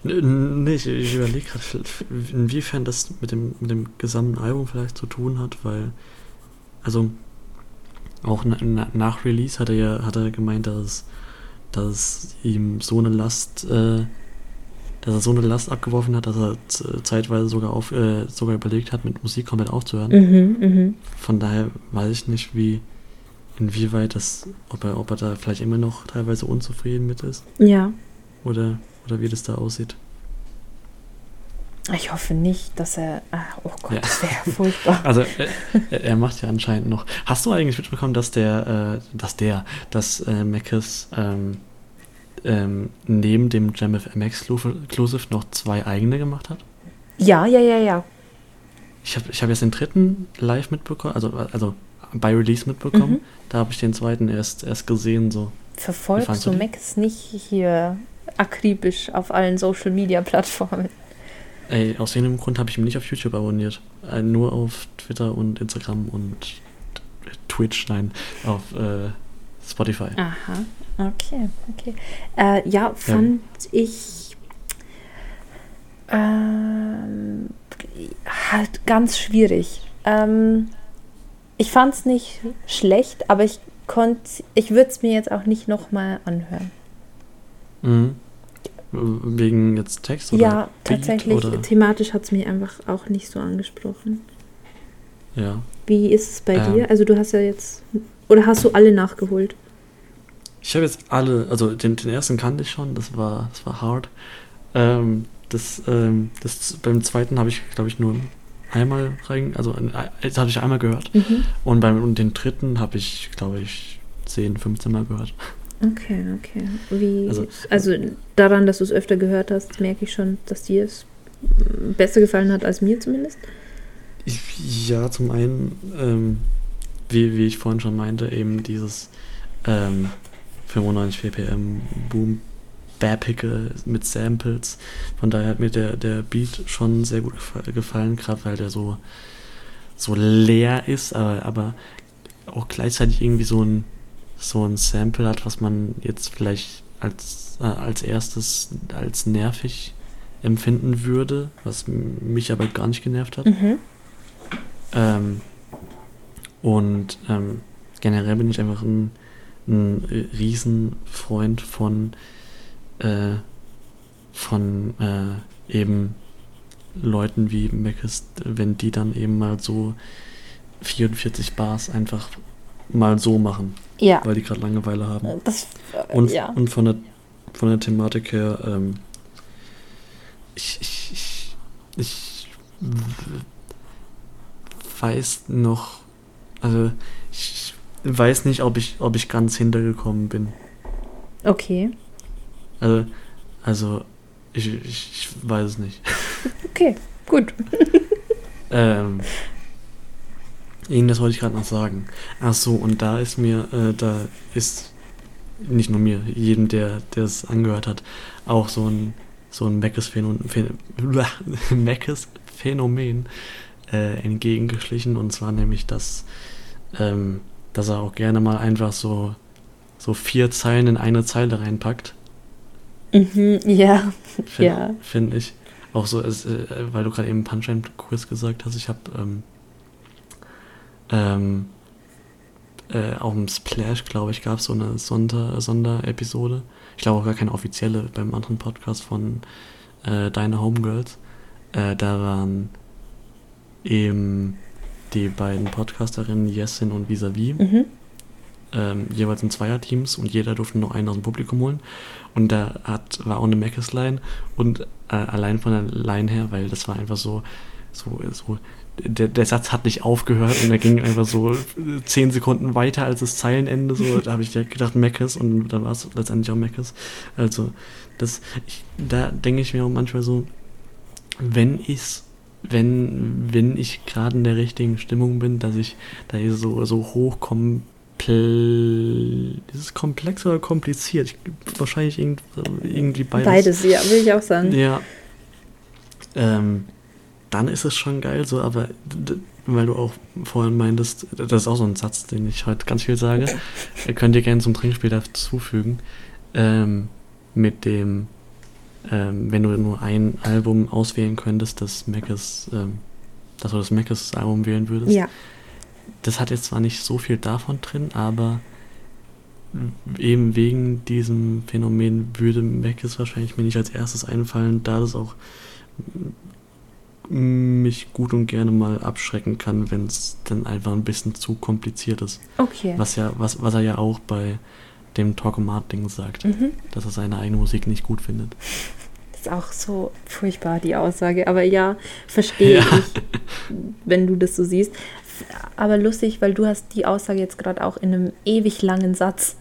Speaker 4: Nee, ich, ich überlege gerade, inwiefern das mit dem, mit dem gesamten Album vielleicht zu tun hat, weil, also, auch na, na, nach Release hat er ja hat er gemeint, dass, dass ihm so eine Last, äh, dass er so eine Last abgeworfen hat, dass er zeitweise sogar auf, äh, sogar überlegt hat, mit Musik komplett aufzuhören.
Speaker 6: Mhm, mhm.
Speaker 4: Von daher weiß ich nicht, wie, inwieweit das, ob er, ob er da vielleicht immer noch teilweise unzufrieden mit ist
Speaker 6: Ja.
Speaker 4: oder, oder wie das da aussieht.
Speaker 6: Ich hoffe nicht, dass er. Ah, oh Gott,
Speaker 4: Ja.
Speaker 6: das wäre furchtbar.
Speaker 4: Also äh, er, er macht ja anscheinend noch. Hast du eigentlich mitbekommen, dass der, äh, dass der, dass äh, Mackes ähm, ähm, neben dem JamFM Exclusive noch zwei eigene gemacht hat?
Speaker 6: Ja, ja, ja, ja.
Speaker 4: Ich habe ich hab jetzt den dritten live mitbekommen, also, also bei Release mitbekommen.
Speaker 6: Mhm.
Speaker 4: Da habe ich den zweiten erst, erst gesehen. So.
Speaker 6: Verfolgst du
Speaker 4: den?
Speaker 6: Max nicht hier akribisch auf allen Social Media Plattformen?
Speaker 4: Ey, aus irgendeinem Grund habe ich ihn nicht auf YouTube abonniert. Äh, nur auf Twitter und Instagram und Twitch, nein, auf äh, Spotify.
Speaker 6: Aha, okay, okay. Äh, ja, fand ich ähm, halt ganz schwierig. Ähm, ich fand es nicht schlecht, aber ich konnte, ich würde es mir jetzt auch nicht nochmal anhören.
Speaker 4: Mhm. Wegen jetzt Text oder
Speaker 3: ja,
Speaker 4: Beat
Speaker 3: tatsächlich.
Speaker 4: Oder?
Speaker 3: Thematisch hat es mich einfach auch nicht so angesprochen.
Speaker 4: Ja.
Speaker 3: Wie ist es bei
Speaker 4: Ähm.
Speaker 3: dir? Also du hast ja jetzt. Oder hast du alle nachgeholt?
Speaker 4: Ich habe jetzt alle, also den, den ersten kannte ich schon, das war, das war hard. Ähm, das, ähm, das beim zweiten habe ich, glaube ich, nur einmal rein, also das habe ich einmal gehört.
Speaker 3: Mhm.
Speaker 4: Und beim und den dritten habe ich, glaube ich, 10, 15 Mal gehört.
Speaker 3: Okay, okay. Wie,
Speaker 4: Also-
Speaker 3: also, daran, dass du es öfter gehört hast, merke ich schon, dass dir es besser gefallen hat als mir zumindest.
Speaker 4: Ich, ja, zum einen, ähm, wie, wie ich vorhin schon meinte, eben dieses ähm, 95 ppm Boom Bapicke mit Samples. Von daher hat mir der, der Beat schon sehr gut gefa- gefallen, gerade weil der so, so leer ist, aber, aber auch gleichzeitig irgendwie so ein, so ein Sample hat, was man jetzt vielleicht als, äh, als erstes als nervig empfinden würde, was mich aber gar nicht genervt hat.
Speaker 6: Mhm.
Speaker 4: Ähm, und ähm, generell bin ich einfach ein, ein Riesenfreund von, äh, von äh, eben Leuten wie Meckes, wenn die dann eben mal so 44 Bars einfach mal so machen,
Speaker 6: Ja,
Speaker 4: weil die gerade Langeweile haben.
Speaker 6: das, äh,
Speaker 4: Und,
Speaker 6: ja.
Speaker 4: und von, der, von der Thematik her, ähm, ich, ich, ich, ich weiß noch, also ich weiß nicht, ob ich, ob ich ganz hintergekommen bin.
Speaker 6: Okay,
Speaker 4: Also, also ich, ich, ich weiß es nicht.
Speaker 6: okay, gut.
Speaker 4: Ähm, irgendwas wollte ich gerade noch sagen. Ach so, und da ist mir, äh, da ist nicht nur mir, jedem, der es angehört hat, auch so ein so ein Meckes-Phänomen Meckes-Phänomen äh, entgegengeschlichen und zwar nämlich, dass ähm, dass er auch gerne mal einfach so so vier Zeilen in eine Zeile reinpackt.
Speaker 6: Mhm, ja,
Speaker 4: Finde
Speaker 6: Ja.
Speaker 4: find ich. Auch so, es, äh, weil du gerade eben Punchline-Quiz gesagt hast, ich habe ähm, ähm, äh, auf dem Splash, glaube ich, gab es so eine Sonder Sonderepisode. Ich glaube auch gar keine offizielle beim anderen Podcast von äh, Deine Homegirls. Äh, da waren eben die beiden Podcasterinnen Jessin und Visavi
Speaker 6: mhm.
Speaker 4: ähm, jeweils in Zweierteams und jeder durfte noch einen aus dem Publikum holen. Und da hat, war auch eine Mackes-Line und äh, allein von der Line her, weil das war einfach so, so, so der, der Satz hat nicht aufgehört und er ging einfach so zehn Sekunden weiter als das Zeilenende. So, da habe ich direkt gedacht Meckes und dann war es letztendlich auch Meckes. Also, das, ich, da denke ich mir auch manchmal so, wenn ich's, wenn, wenn ich gerade in der richtigen Stimmung bin, dass ich da hier so, so hochkompl... Ist es komplex oder kompliziert? Ich, wahrscheinlich irgend, irgendwie beides.
Speaker 3: Beides, ja, will ich auch sagen.
Speaker 4: Ja. Ähm, dann ist es schon geil, so, aber weil du auch vorhin meintest, das ist auch so ein Satz, den ich heute ganz viel sage, könnt ihr gerne zum Trinkspiel dazufügen, ähm, mit dem, ähm, wenn du nur ein Album auswählen könntest, das Mackes, ähm, dass du das Mackes Album wählen würdest.
Speaker 3: Ja,
Speaker 4: Das hat jetzt zwar nicht so viel davon drin, aber eben wegen diesem Phänomen würde Mackes wahrscheinlich mir nicht als erstes einfallen, da das auch mich gut und gerne mal abschrecken kann, wenn es dann einfach ein bisschen zu kompliziert ist.
Speaker 6: okay.
Speaker 4: Was ja, was, was er ja auch bei dem Talkomat-Ding sagt,
Speaker 6: Mhm.
Speaker 4: dass er seine eigene Musik nicht gut findet.
Speaker 6: Das ist auch so furchtbar, die Aussage. Aber ja, verstehe
Speaker 4: Ja.
Speaker 6: ich, wenn du das so siehst. Aber lustig, weil du hast die Aussage jetzt gerade auch in einem ewig langen Satz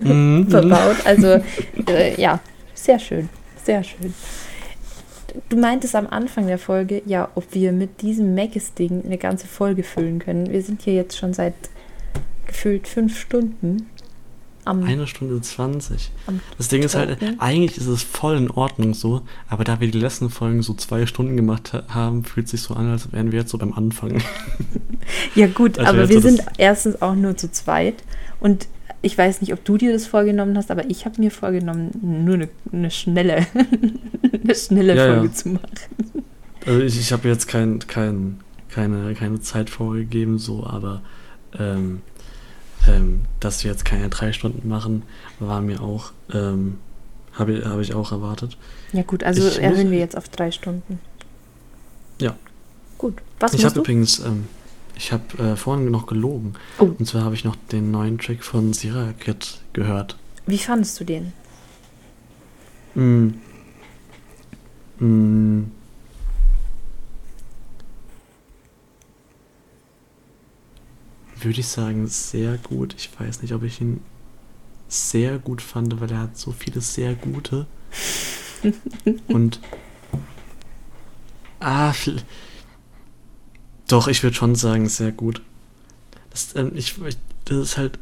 Speaker 4: Mhm.
Speaker 6: verbaut. Also äh, ja, sehr schön, sehr schön. Du meintest am Anfang der Folge, ja, ob wir mit diesem Macis-Ding eine ganze Folge füllen können. Wir sind hier jetzt schon seit gefühlt fünf Stunden am,
Speaker 4: Eine Stunde 20.
Speaker 6: am
Speaker 4: Das Ding ist halt, eigentlich ist es voll in Ordnung so, aber da wir die letzten Folgen so zwei Stunden gemacht ha haben, fühlt sich so an, als wären wir jetzt so beim Anfang.
Speaker 6: Ja gut,
Speaker 4: Also
Speaker 6: aber wir
Speaker 4: so
Speaker 6: sind erstens auch nur zu zweit und ich weiß nicht, ob du dir das vorgenommen hast, aber ich habe mir vorgenommen, nur eine, eine schnelle, eine schnelle
Speaker 4: Ja, ja.
Speaker 6: Folge zu machen.
Speaker 4: Also ich, ich habe jetzt kein, kein, keine, keine Zeit vorgegeben, so, aber ähm, ähm, dass wir jetzt keine drei Stunden machen, war mir auch, ähm, habe hab ich auch erwartet.
Speaker 6: Ja gut, also
Speaker 4: Ich
Speaker 6: erhöhen
Speaker 4: muss-
Speaker 6: wir jetzt auf drei Stunden.
Speaker 4: Ja.
Speaker 6: Gut. Was
Speaker 4: ich habe übrigens, ähm, ich habe äh, vorhin noch gelogen.
Speaker 6: Oh.
Speaker 4: Und zwar habe ich noch den neuen Track von Sierra Kid gehört.
Speaker 6: Wie fandest du den?
Speaker 4: Mm. Mm. Würde ich sagen, sehr gut. Ich weiß nicht, ob ich ihn sehr gut fand, weil er hat so viele sehr gute. Und. Ah, doch, ich würde schon sagen, sehr gut. Das, ähm, ich, ich, das ist halt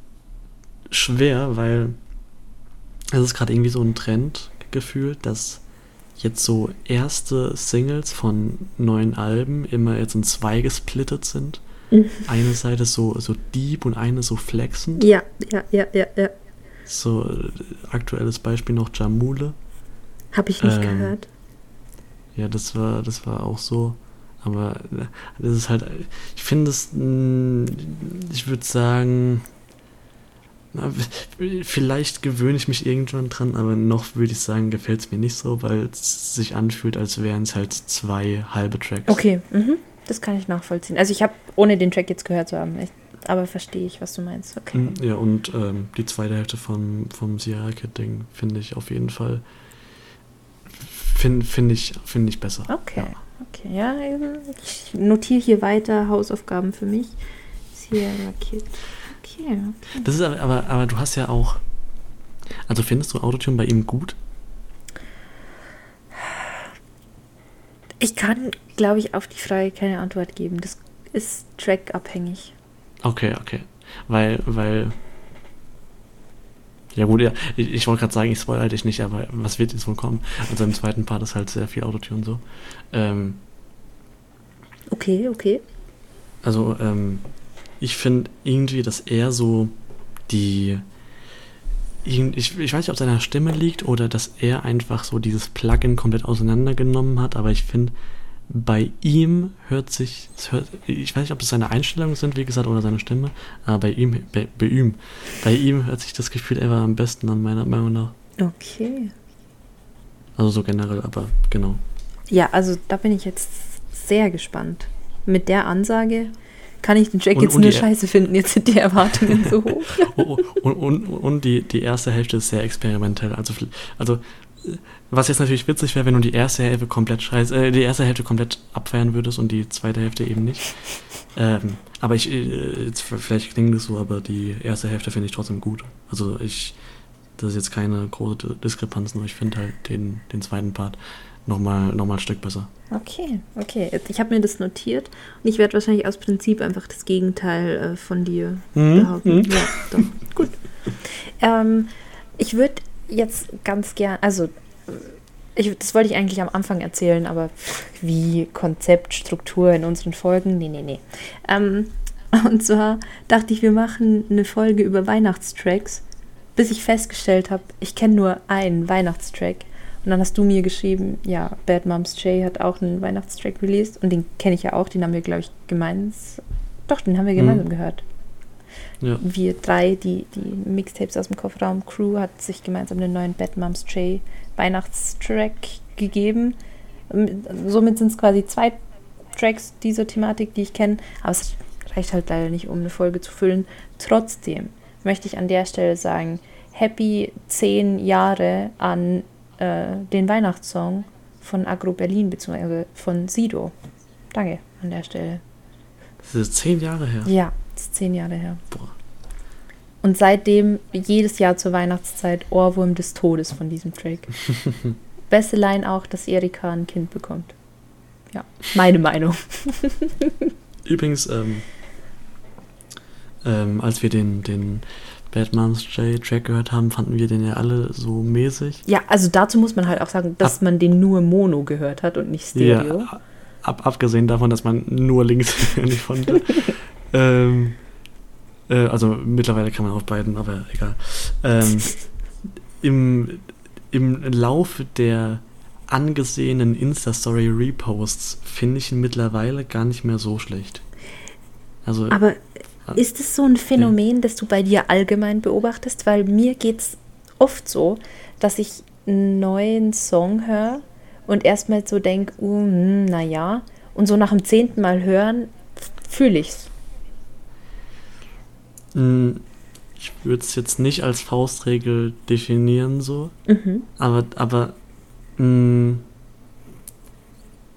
Speaker 4: schwer, weil es ist gerade irgendwie so ein Trend gefühlt, dass jetzt so erste Singles von neuen Alben immer jetzt in zwei gesplittet sind. Eine Seite so, so deep und eine so flexend.
Speaker 3: Ja, ja, ja, ja, ja.
Speaker 4: So äh, aktuelles Beispiel noch Jamule.
Speaker 3: Habe ich nicht
Speaker 4: Ähm,
Speaker 3: gehört.
Speaker 4: Ja, das war, das war auch so. Aber äh, das ist halt, ich finde es, mh, ich würde sagen, na, vielleicht gewöhne ich mich irgendwann dran, aber noch würde ich sagen, gefällt es mir nicht so, weil es sich anfühlt, als wären es halt zwei halbe Tracks.
Speaker 6: Okay, mhm. Das kann ich nachvollziehen. Also ich habe, ohne den Track jetzt gehört zu haben, echt, aber verstehe ich, was du meinst. Okay.
Speaker 4: Mm, Ja, und ähm, die zweite Hälfte vom, vom Sierra Kid-Ding finde ich auf jeden Fall, finde find ich, find ich besser.
Speaker 6: Okay,
Speaker 4: Ja.
Speaker 6: okay. Ja, ich notiere hier weiter Hausaufgaben für mich. Sierra Kid. Okay.
Speaker 4: Das ist aber, aber, aber du hast ja auch. Also findest du Autotune bei ihm gut?
Speaker 6: Ich kann, glaube ich, auf die Frage keine Antwort geben. Das ist trackabhängig.
Speaker 4: Okay, okay. Weil, weil. Ja gut, ja, ich, ich wollte gerade sagen, ich spoilere dich nicht, aber was wird jetzt wohl kommen? Also im zweiten Part ist halt sehr viel Autotune so. Ähm,
Speaker 6: Okay, okay.
Speaker 4: also, ähm, ich finde irgendwie, dass er so die. Ich, ich weiß nicht, ob es an seiner Stimme liegt oder dass er einfach so dieses Plugin komplett auseinandergenommen hat, aber ich finde, bei ihm hört sich, hört, ich weiß nicht, ob es seine Einstellungen sind, wie gesagt, oder seine Stimme, aber bei ihm, bei, bei ihm, bei ihm hört sich das Gefühl einfach am besten an, meiner Meinung nach.
Speaker 6: Okay.
Speaker 4: Also so generell, aber genau.
Speaker 6: Ja, also da bin ich jetzt sehr gespannt. Mit der Ansage kann ich den Track
Speaker 4: Und-
Speaker 6: jetzt
Speaker 4: und
Speaker 6: nur scheiße finden. Jetzt sind die Erwartungen so hoch.
Speaker 4: Oh, oh, und, und, und die, die erste Hälfte ist sehr experimentell. Also, also was jetzt natürlich witzig wäre, wenn du die erste Hälfte komplett scheiße, äh, die erste Hälfte komplett abfeiern würdest und die zweite Hälfte eben nicht. Ähm, aber ich, äh, jetzt, vielleicht klingt es so, aber die erste Hälfte finde ich trotzdem gut. Also ich, das ist jetzt keine große Di- Diskrepanz, nur ich finde halt den, den zweiten Part nochmal noch mal ein Stück besser.
Speaker 3: Okay, okay. Ich habe mir das notiert und ich werde wahrscheinlich aus Prinzip einfach das Gegenteil äh, von dir
Speaker 4: Mhm,
Speaker 3: behaupten.
Speaker 4: mhm.
Speaker 3: Ja, doch. Gut.
Speaker 6: Ähm, ich würde jetzt ganz gern, also ich, das wollte ich eigentlich am Anfang erzählen, aber wie Konzept, Struktur in unseren Folgen, nee, nee, nee.
Speaker 3: Ähm, und zwar dachte ich, wir machen eine Folge über Weihnachtstracks.
Speaker 6: Bis ich festgestellt habe, ich kenne nur einen Weihnachtstrack. Und dann hast du mir geschrieben, ja, Bad Moms J hat auch einen Weihnachtstrack released und den kenne ich ja auch, den haben wir, glaube ich, gemeinsam, doch, den haben wir
Speaker 4: Mhm.
Speaker 6: gemeinsam gehört.
Speaker 4: Ja.
Speaker 6: wir drei, die, die Mixtapes aus dem Kofferraum Crew, hat sich gemeinsam den neuen Bad Moms J Weihnachtstrack gegeben. Somit sind es quasi zwei Tracks dieser Thematik, die ich kenne, aber es reicht halt leider nicht, um eine Folge zu füllen. Trotzdem möchte ich an der Stelle sagen, happy zehn Jahre an äh, den Weihnachtssong von Agro Berlin bzw. von Sido. Danke an der Stelle.
Speaker 4: Das ist zehn Jahre her.
Speaker 6: Ja, das ist zehn Jahre her.
Speaker 4: Boah.
Speaker 6: Und seitdem jedes Jahr zur Weihnachtszeit Ohrwurm des Todes von diesem Track. Beste Line auch, dass Erika ein Kind bekommt. Ja, meine Meinung.
Speaker 4: Übrigens, ähm, ähm, als wir den, den Bad Moms J Track gehört haben, fanden wir den ja alle so mäßig.
Speaker 6: Ja, also dazu muss man halt auch sagen, dass
Speaker 4: Ab-
Speaker 6: man den nur Mono gehört hat und nicht Stereo.
Speaker 4: Ja, ab, abgesehen davon, dass man nur links nicht konnte. ähm, äh, also mittlerweile kann man auf beiden, aber egal. Ähm, im, Im Laufe der angesehenen Insta-Story-Reposts finde ich ihn mittlerweile gar nicht mehr so schlecht. Also,
Speaker 6: Aber ist es so ein Phänomen, das du bei dir allgemein beobachtest? Weil mir geht es oft so, dass ich einen neuen Song höre und erstmal so denke, uh, hm, naja, und so nach dem zehnten Mal hören fühle ich's.
Speaker 4: Mh, ich würde es jetzt nicht als Faustregel definieren so.
Speaker 6: Mhm.
Speaker 4: Aber, aber mh,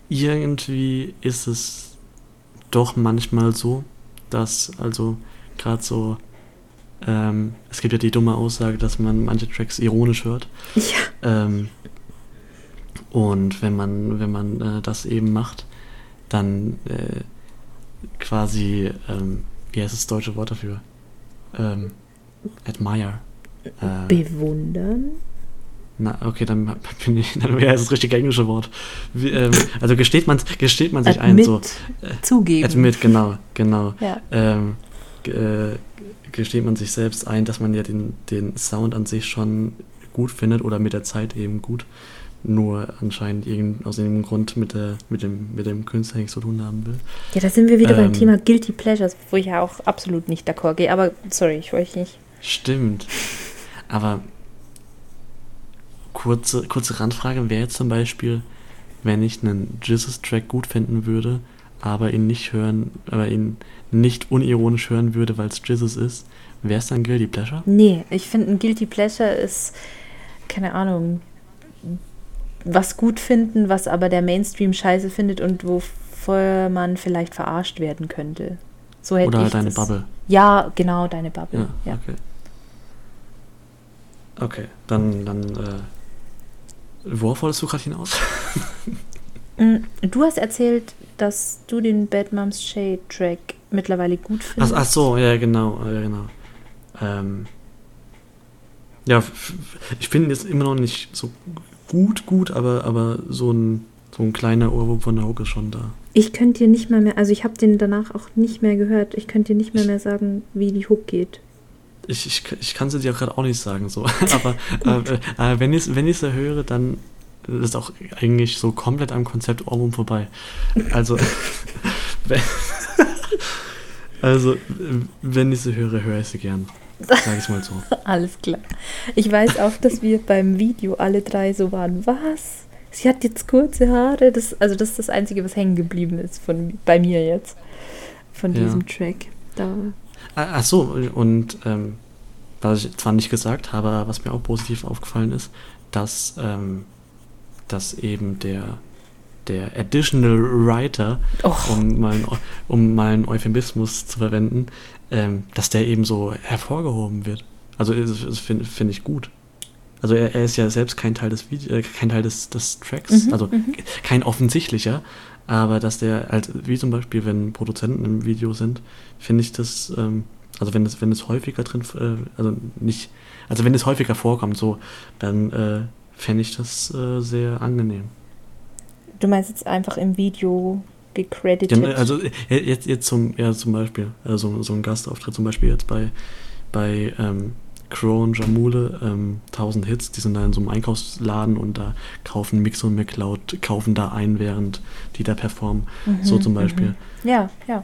Speaker 4: irgendwie ist es doch manchmal so, dass also gerade so, ähm, es gibt ja die dumme Aussage, dass man manche Tracks ironisch hört.
Speaker 6: Ja.
Speaker 4: Ähm, und wenn man, wenn man äh, das eben macht, dann äh, quasi, ähm, wie heißt das deutsche Wort dafür? Ähm, admire. Äh,
Speaker 6: Bewundern?
Speaker 4: na, okay, dann bin ich, dann wäre es das richtige englische Wort. Wie, ähm, also gesteht man, gesteht man sich ein,
Speaker 6: Admit,
Speaker 4: so.
Speaker 6: zugeben.
Speaker 4: Admit, genau, genau.
Speaker 6: Ja.
Speaker 4: Ähm, äh, gesteht man sich selbst ein, dass man ja den, den Sound an sich schon gut findet oder mit der Zeit eben gut, nur anscheinend irgend, aus irgendeinem Grund mit, der, mit, dem, mit dem Künstler nichts zu tun haben will.
Speaker 6: Ja, da sind wir wieder beim
Speaker 4: Ähm,
Speaker 6: Thema Guilty Pleasures, wo ich ja auch absolut nicht d'accord gehe. Aber sorry, ich wollte nicht.
Speaker 4: Stimmt. Aber kurze, kurze Randfrage wäre jetzt zum Beispiel, wenn ich einen Jesus-Track gut finden würde, aber ihn nicht hören, aber ihn nicht unironisch hören würde, weil es Jesus ist, wäre es dann Guilty Pleasure?
Speaker 6: Nee, ich finde, ein Guilty Pleasure ist, keine Ahnung, was gut finden, was aber der Mainstream scheiße findet und wovor man vielleicht verarscht werden könnte. So hätte
Speaker 4: Oder
Speaker 6: ich
Speaker 4: deine
Speaker 6: das.
Speaker 4: Bubble?
Speaker 6: Ja, genau, deine Bubble.
Speaker 4: Ja,
Speaker 6: Ja.
Speaker 4: okay. Okay, dann, dann, äh, worauf wolltest du gerade hinaus?
Speaker 6: Mm, Du hast erzählt, dass du den Bad Moms Shade Track mittlerweile gut
Speaker 4: Ach,
Speaker 6: findest.
Speaker 4: ach so, ja, genau, ja, genau. Ähm, ja, ich finde jetzt immer noch nicht so gut, gut, aber, aber so ein, so ein kleiner Ohrwurm von der Hook ist schon da.
Speaker 3: Ich könnte dir nicht mal mehr, also ich habe den danach auch nicht mehr gehört. Ich könnte dir nicht mehr mehr sagen, wie die Hook geht.
Speaker 4: Ich, ich, ich kann es dir gerade auch nicht sagen, so. aber äh, äh, wenn ich es wenn ich's höre, dann ist auch eigentlich so komplett am Konzept Ohrwurm vorbei. Also, wenn, also, äh, wenn ich sie höre, höre ich sie gern. Sag ich mal so.
Speaker 6: Alles klar. Ich weiß auch, dass wir beim Video alle drei so waren. Was? Sie hat jetzt kurze Haare. Das, also das ist das Einzige, was hängen geblieben ist von bei mir jetzt.
Speaker 3: Von
Speaker 4: Ja.
Speaker 3: diesem Track. Da.
Speaker 4: Ah, Ach so, und ähm, was ich zwar nicht gesagt habe, was mir auch positiv aufgefallen ist, dass, ähm, dass eben der, der Additional Writer,
Speaker 6: Och.
Speaker 4: um mal, einen, um mal einen Euphemismus zu verwenden, ähm, dass der eben so hervorgehoben wird. Also das, finde find ich gut. Also er, er ist ja selbst kein Teil des Video, äh, kein Teil des, des Tracks,
Speaker 6: Mhm,
Speaker 4: also
Speaker 6: mhm.
Speaker 4: kein offensichtlicher, aber dass der halt, wie zum Beispiel, wenn Produzenten im Video sind, finde ich das, ähm, also wenn es, wenn es häufiger drin, äh, also nicht, also wenn es häufiger vorkommt, so, dann äh, fände ich das äh, sehr angenehm.
Speaker 6: Du meinst jetzt einfach im Video gecredited?
Speaker 4: Ja, also äh, jetzt, jetzt zum, ja, zum Beispiel, also so ein Gastauftritt zum Beispiel jetzt bei, bei ähm, Crow und Jamule, ähm, 1000 Hits, die sind da in so einem Einkaufsladen und da kaufen Mix und McCloud, kaufen da ein, während die da performen. so
Speaker 6: Mhm,
Speaker 4: zum Beispiel.
Speaker 6: mhm. Ja, ja.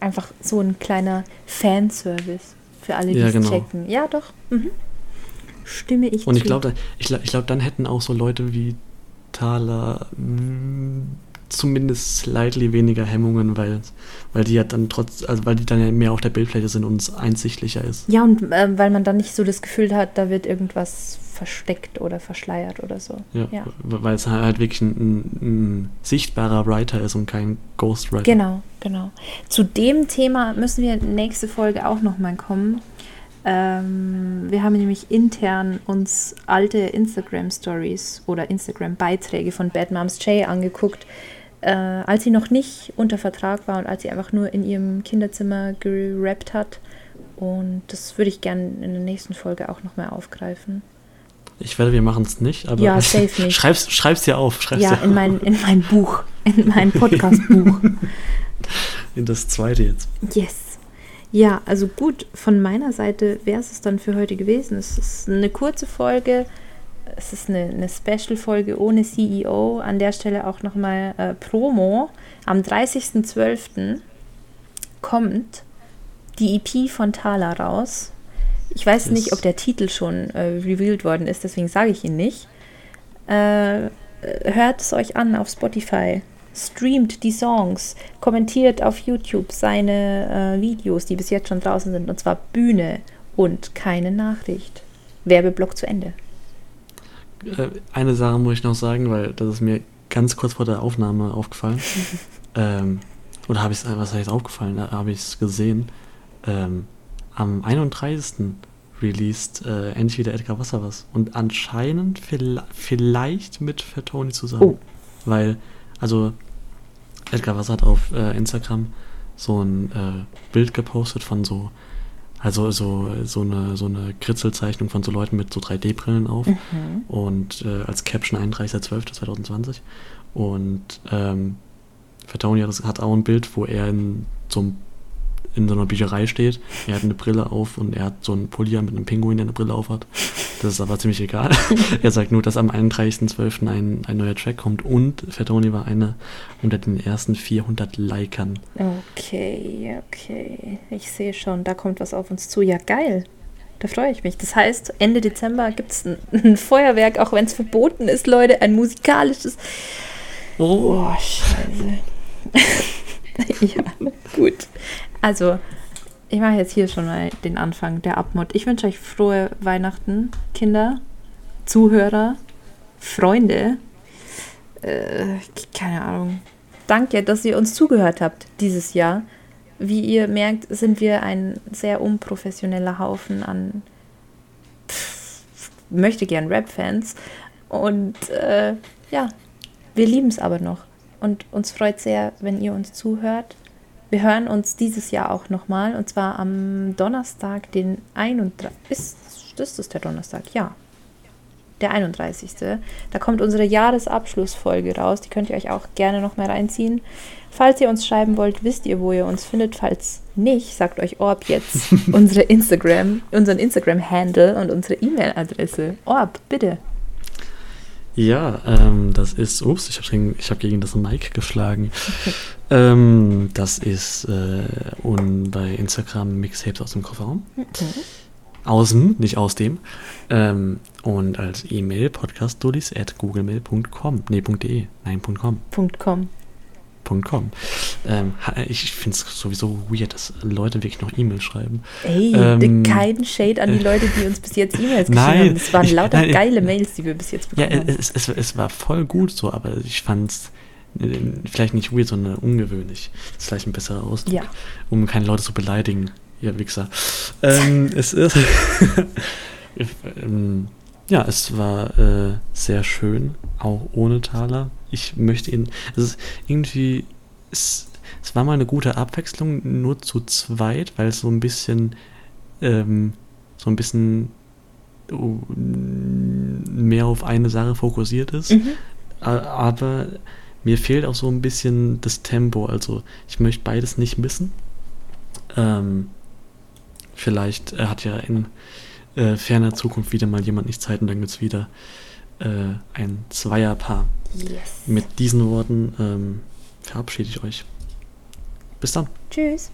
Speaker 6: Einfach so ein kleiner Fanservice für alle, die
Speaker 4: Ja,
Speaker 6: es
Speaker 4: genau.
Speaker 6: checken. Ja, doch. Mhm.
Speaker 3: Stimme ich
Speaker 4: Und ich glaube, ich, glaub- ich glaub, dann hätten auch so Leute wie Thaler zumindest slightly weniger Hemmungen, weil, weil die ja dann trotz, also weil die dann ja mehr auf der Bildfläche sind und es einsichtlicher ist.
Speaker 6: Ja, und ähm, weil man dann nicht so das Gefühl hat, da wird irgendwas versteckt oder verschleiert oder so.
Speaker 4: Ja,
Speaker 6: Ja.
Speaker 4: weil es halt wirklich ein, ein, ein sichtbarer Writer ist und kein Ghostwriter.
Speaker 6: Genau, genau. Zu dem Thema müssen wir nächste Folge auch nochmal kommen. Ähm, wir haben nämlich intern uns alte Instagram-Stories oder Instagram-Beiträge von Bad Moms J angeguckt, äh, als sie noch nicht unter Vertrag war und als sie einfach nur in ihrem Kinderzimmer gerappt hat. Und das würde ich gerne in der nächsten Folge auch nochmal aufgreifen.
Speaker 4: Ich werde, wir machen es nicht, aber
Speaker 6: Ja, safe nicht.
Speaker 4: schreib's, schreib's dir auf. Schreib's
Speaker 6: Ja,
Speaker 4: dir
Speaker 6: in mein, in mein Buch, in mein Podcast-Buch.
Speaker 4: in das zweite jetzt.
Speaker 3: Yes. Ja, also gut, von meiner Seite wäre es dann für heute gewesen. Es ist
Speaker 6: eine kurze Folge. Es ist eine, eine Special-Folge ohne CEO. An der Stelle auch nochmal äh, Promo. Am 30.12. kommt die EP von Thala raus. Ich weiß
Speaker 4: Yes.
Speaker 6: nicht, ob der Titel schon äh, revealed worden ist, deswegen sage ich ihn nicht. Äh, äh, hört es euch an auf Spotify. Streamt die Songs, kommentiert auf YouTube seine äh, Videos, die bis jetzt schon draußen sind, und zwar Bühne und keine Nachricht. Werbeblock zu Ende.
Speaker 4: Äh, eine Sache muss ich noch sagen, weil das ist mir ganz kurz vor der Aufnahme aufgefallen. ähm, oder habe ich es, was heißt aufgefallen? Habe ich es gesehen. Ähm, am 31. released äh, endlich wieder Edgar Wasserwas. Und anscheinend vielleicht, vielleicht mit Fatoni zusammen.
Speaker 6: Oh.
Speaker 4: Weil, also, Edgar Wasser hat auf äh, Instagram so ein äh, Bild gepostet von so, also so, so eine, so eine Kritzelzeichnung von so Leuten mit so 3D-Brillen auf
Speaker 6: Mhm.
Speaker 4: und äh, als Caption 31.12.2020 und ähm, Fatoni hat, hat auch ein Bild, wo er in so, einem, in so einer Bücherei steht. Er hat eine Brille auf und er hat so einen Pulli mit einem Pinguin, der eine Brille auf hat. Das ist aber ziemlich egal. er sagt nur, dass am 31.12. Ein, ein neuer Track kommt und Fatoni war einer unter den ersten 400 Likern.
Speaker 6: Okay, okay. Ich sehe schon, da kommt was auf uns zu. Ja, geil. Da freue ich mich. Das heißt, Ende Dezember gibt es ein, ein Feuerwerk, auch wenn es verboten ist, Leute. Ein musikalisches.
Speaker 4: Oh,
Speaker 6: Oh, scheiße. ja, gut. Also, ich mache jetzt hier schon mal den Anfang der Abmod. Ich wünsche euch frohe Weihnachten, Kinder, Zuhörer, Freunde. Äh, keine Ahnung. Danke, dass ihr uns zugehört habt dieses Jahr. Wie ihr merkt, sind wir ein sehr unprofessioneller Haufen an möchte gern Rap-Fans. Und äh, ja, wir lieben es aber noch. Und uns freut sehr, wenn ihr uns zuhört. Wir hören uns dieses Jahr auch nochmal. Und zwar am Donnerstag, den 31. Ist, ist das der Donnerstag? Ja. Der 31. Da kommt unsere Jahresabschlussfolge raus. Die könnt ihr euch auch gerne noch mal reinziehen. Falls ihr uns schreiben wollt, wisst ihr, wo ihr uns findet. Falls nicht, sagt euch Orb jetzt unsere Instagram, unseren Instagram-Handle und unsere E-Mail-Adresse. Orb, bitte.
Speaker 4: Ja, ähm, das ist, ups, ich habe gegen, ich hab gegen das Mic geschlagen. ähm, das ist äh, und bei Instagram Mixtapes aus dem Kofferraum. Außen, nicht aus dem. Ähm, und als E-Mail podcastdullis at googlemail.com. Nee, .de. Nein, .com.
Speaker 6: .com.
Speaker 4: .com. Ähm, ich finde es sowieso weird, dass Leute wirklich noch E-Mail schreiben.
Speaker 6: Ey,
Speaker 4: Ähm,
Speaker 6: kein Shade an die Leute, die uns bis jetzt E-Mails geschrieben
Speaker 4: Nein,
Speaker 6: haben. Es waren
Speaker 4: ich-
Speaker 6: lauter
Speaker 4: nein,
Speaker 6: geile Mails, die wir bis jetzt
Speaker 4: Ja,
Speaker 6: bekommen haben.
Speaker 4: es, es, es war voll gut so, aber ich fand es vielleicht nicht weird, sondern ungewöhnlich. Das ist vielleicht ein besserer Ausdruck,
Speaker 6: Ja.
Speaker 4: um keine Leute zu beleidigen, ihr Wichser. Ähm, es ist. ähm, ja, es war äh, sehr schön, auch ohne Taler. Ich möchte ihn. Es ist irgendwie. Es, es war mal eine gute Abwechslung, nur zu zweit, weil es so ein bisschen. Ähm, so ein bisschen oh, mehr auf eine Sache fokussiert ist.
Speaker 6: Mhm.
Speaker 4: Aber mir fehlt auch so ein bisschen das Tempo. Also ich möchte beides nicht missen. Ähm, vielleicht äh, hat ja in äh, ferner Zukunft wieder mal jemand nicht Zeit und dann gibt es wieder äh, ein Zweierpaar.
Speaker 6: Yes.
Speaker 4: Mit diesen Worten ähm, verabschiede ich euch. Bis dann.
Speaker 6: Tschüss.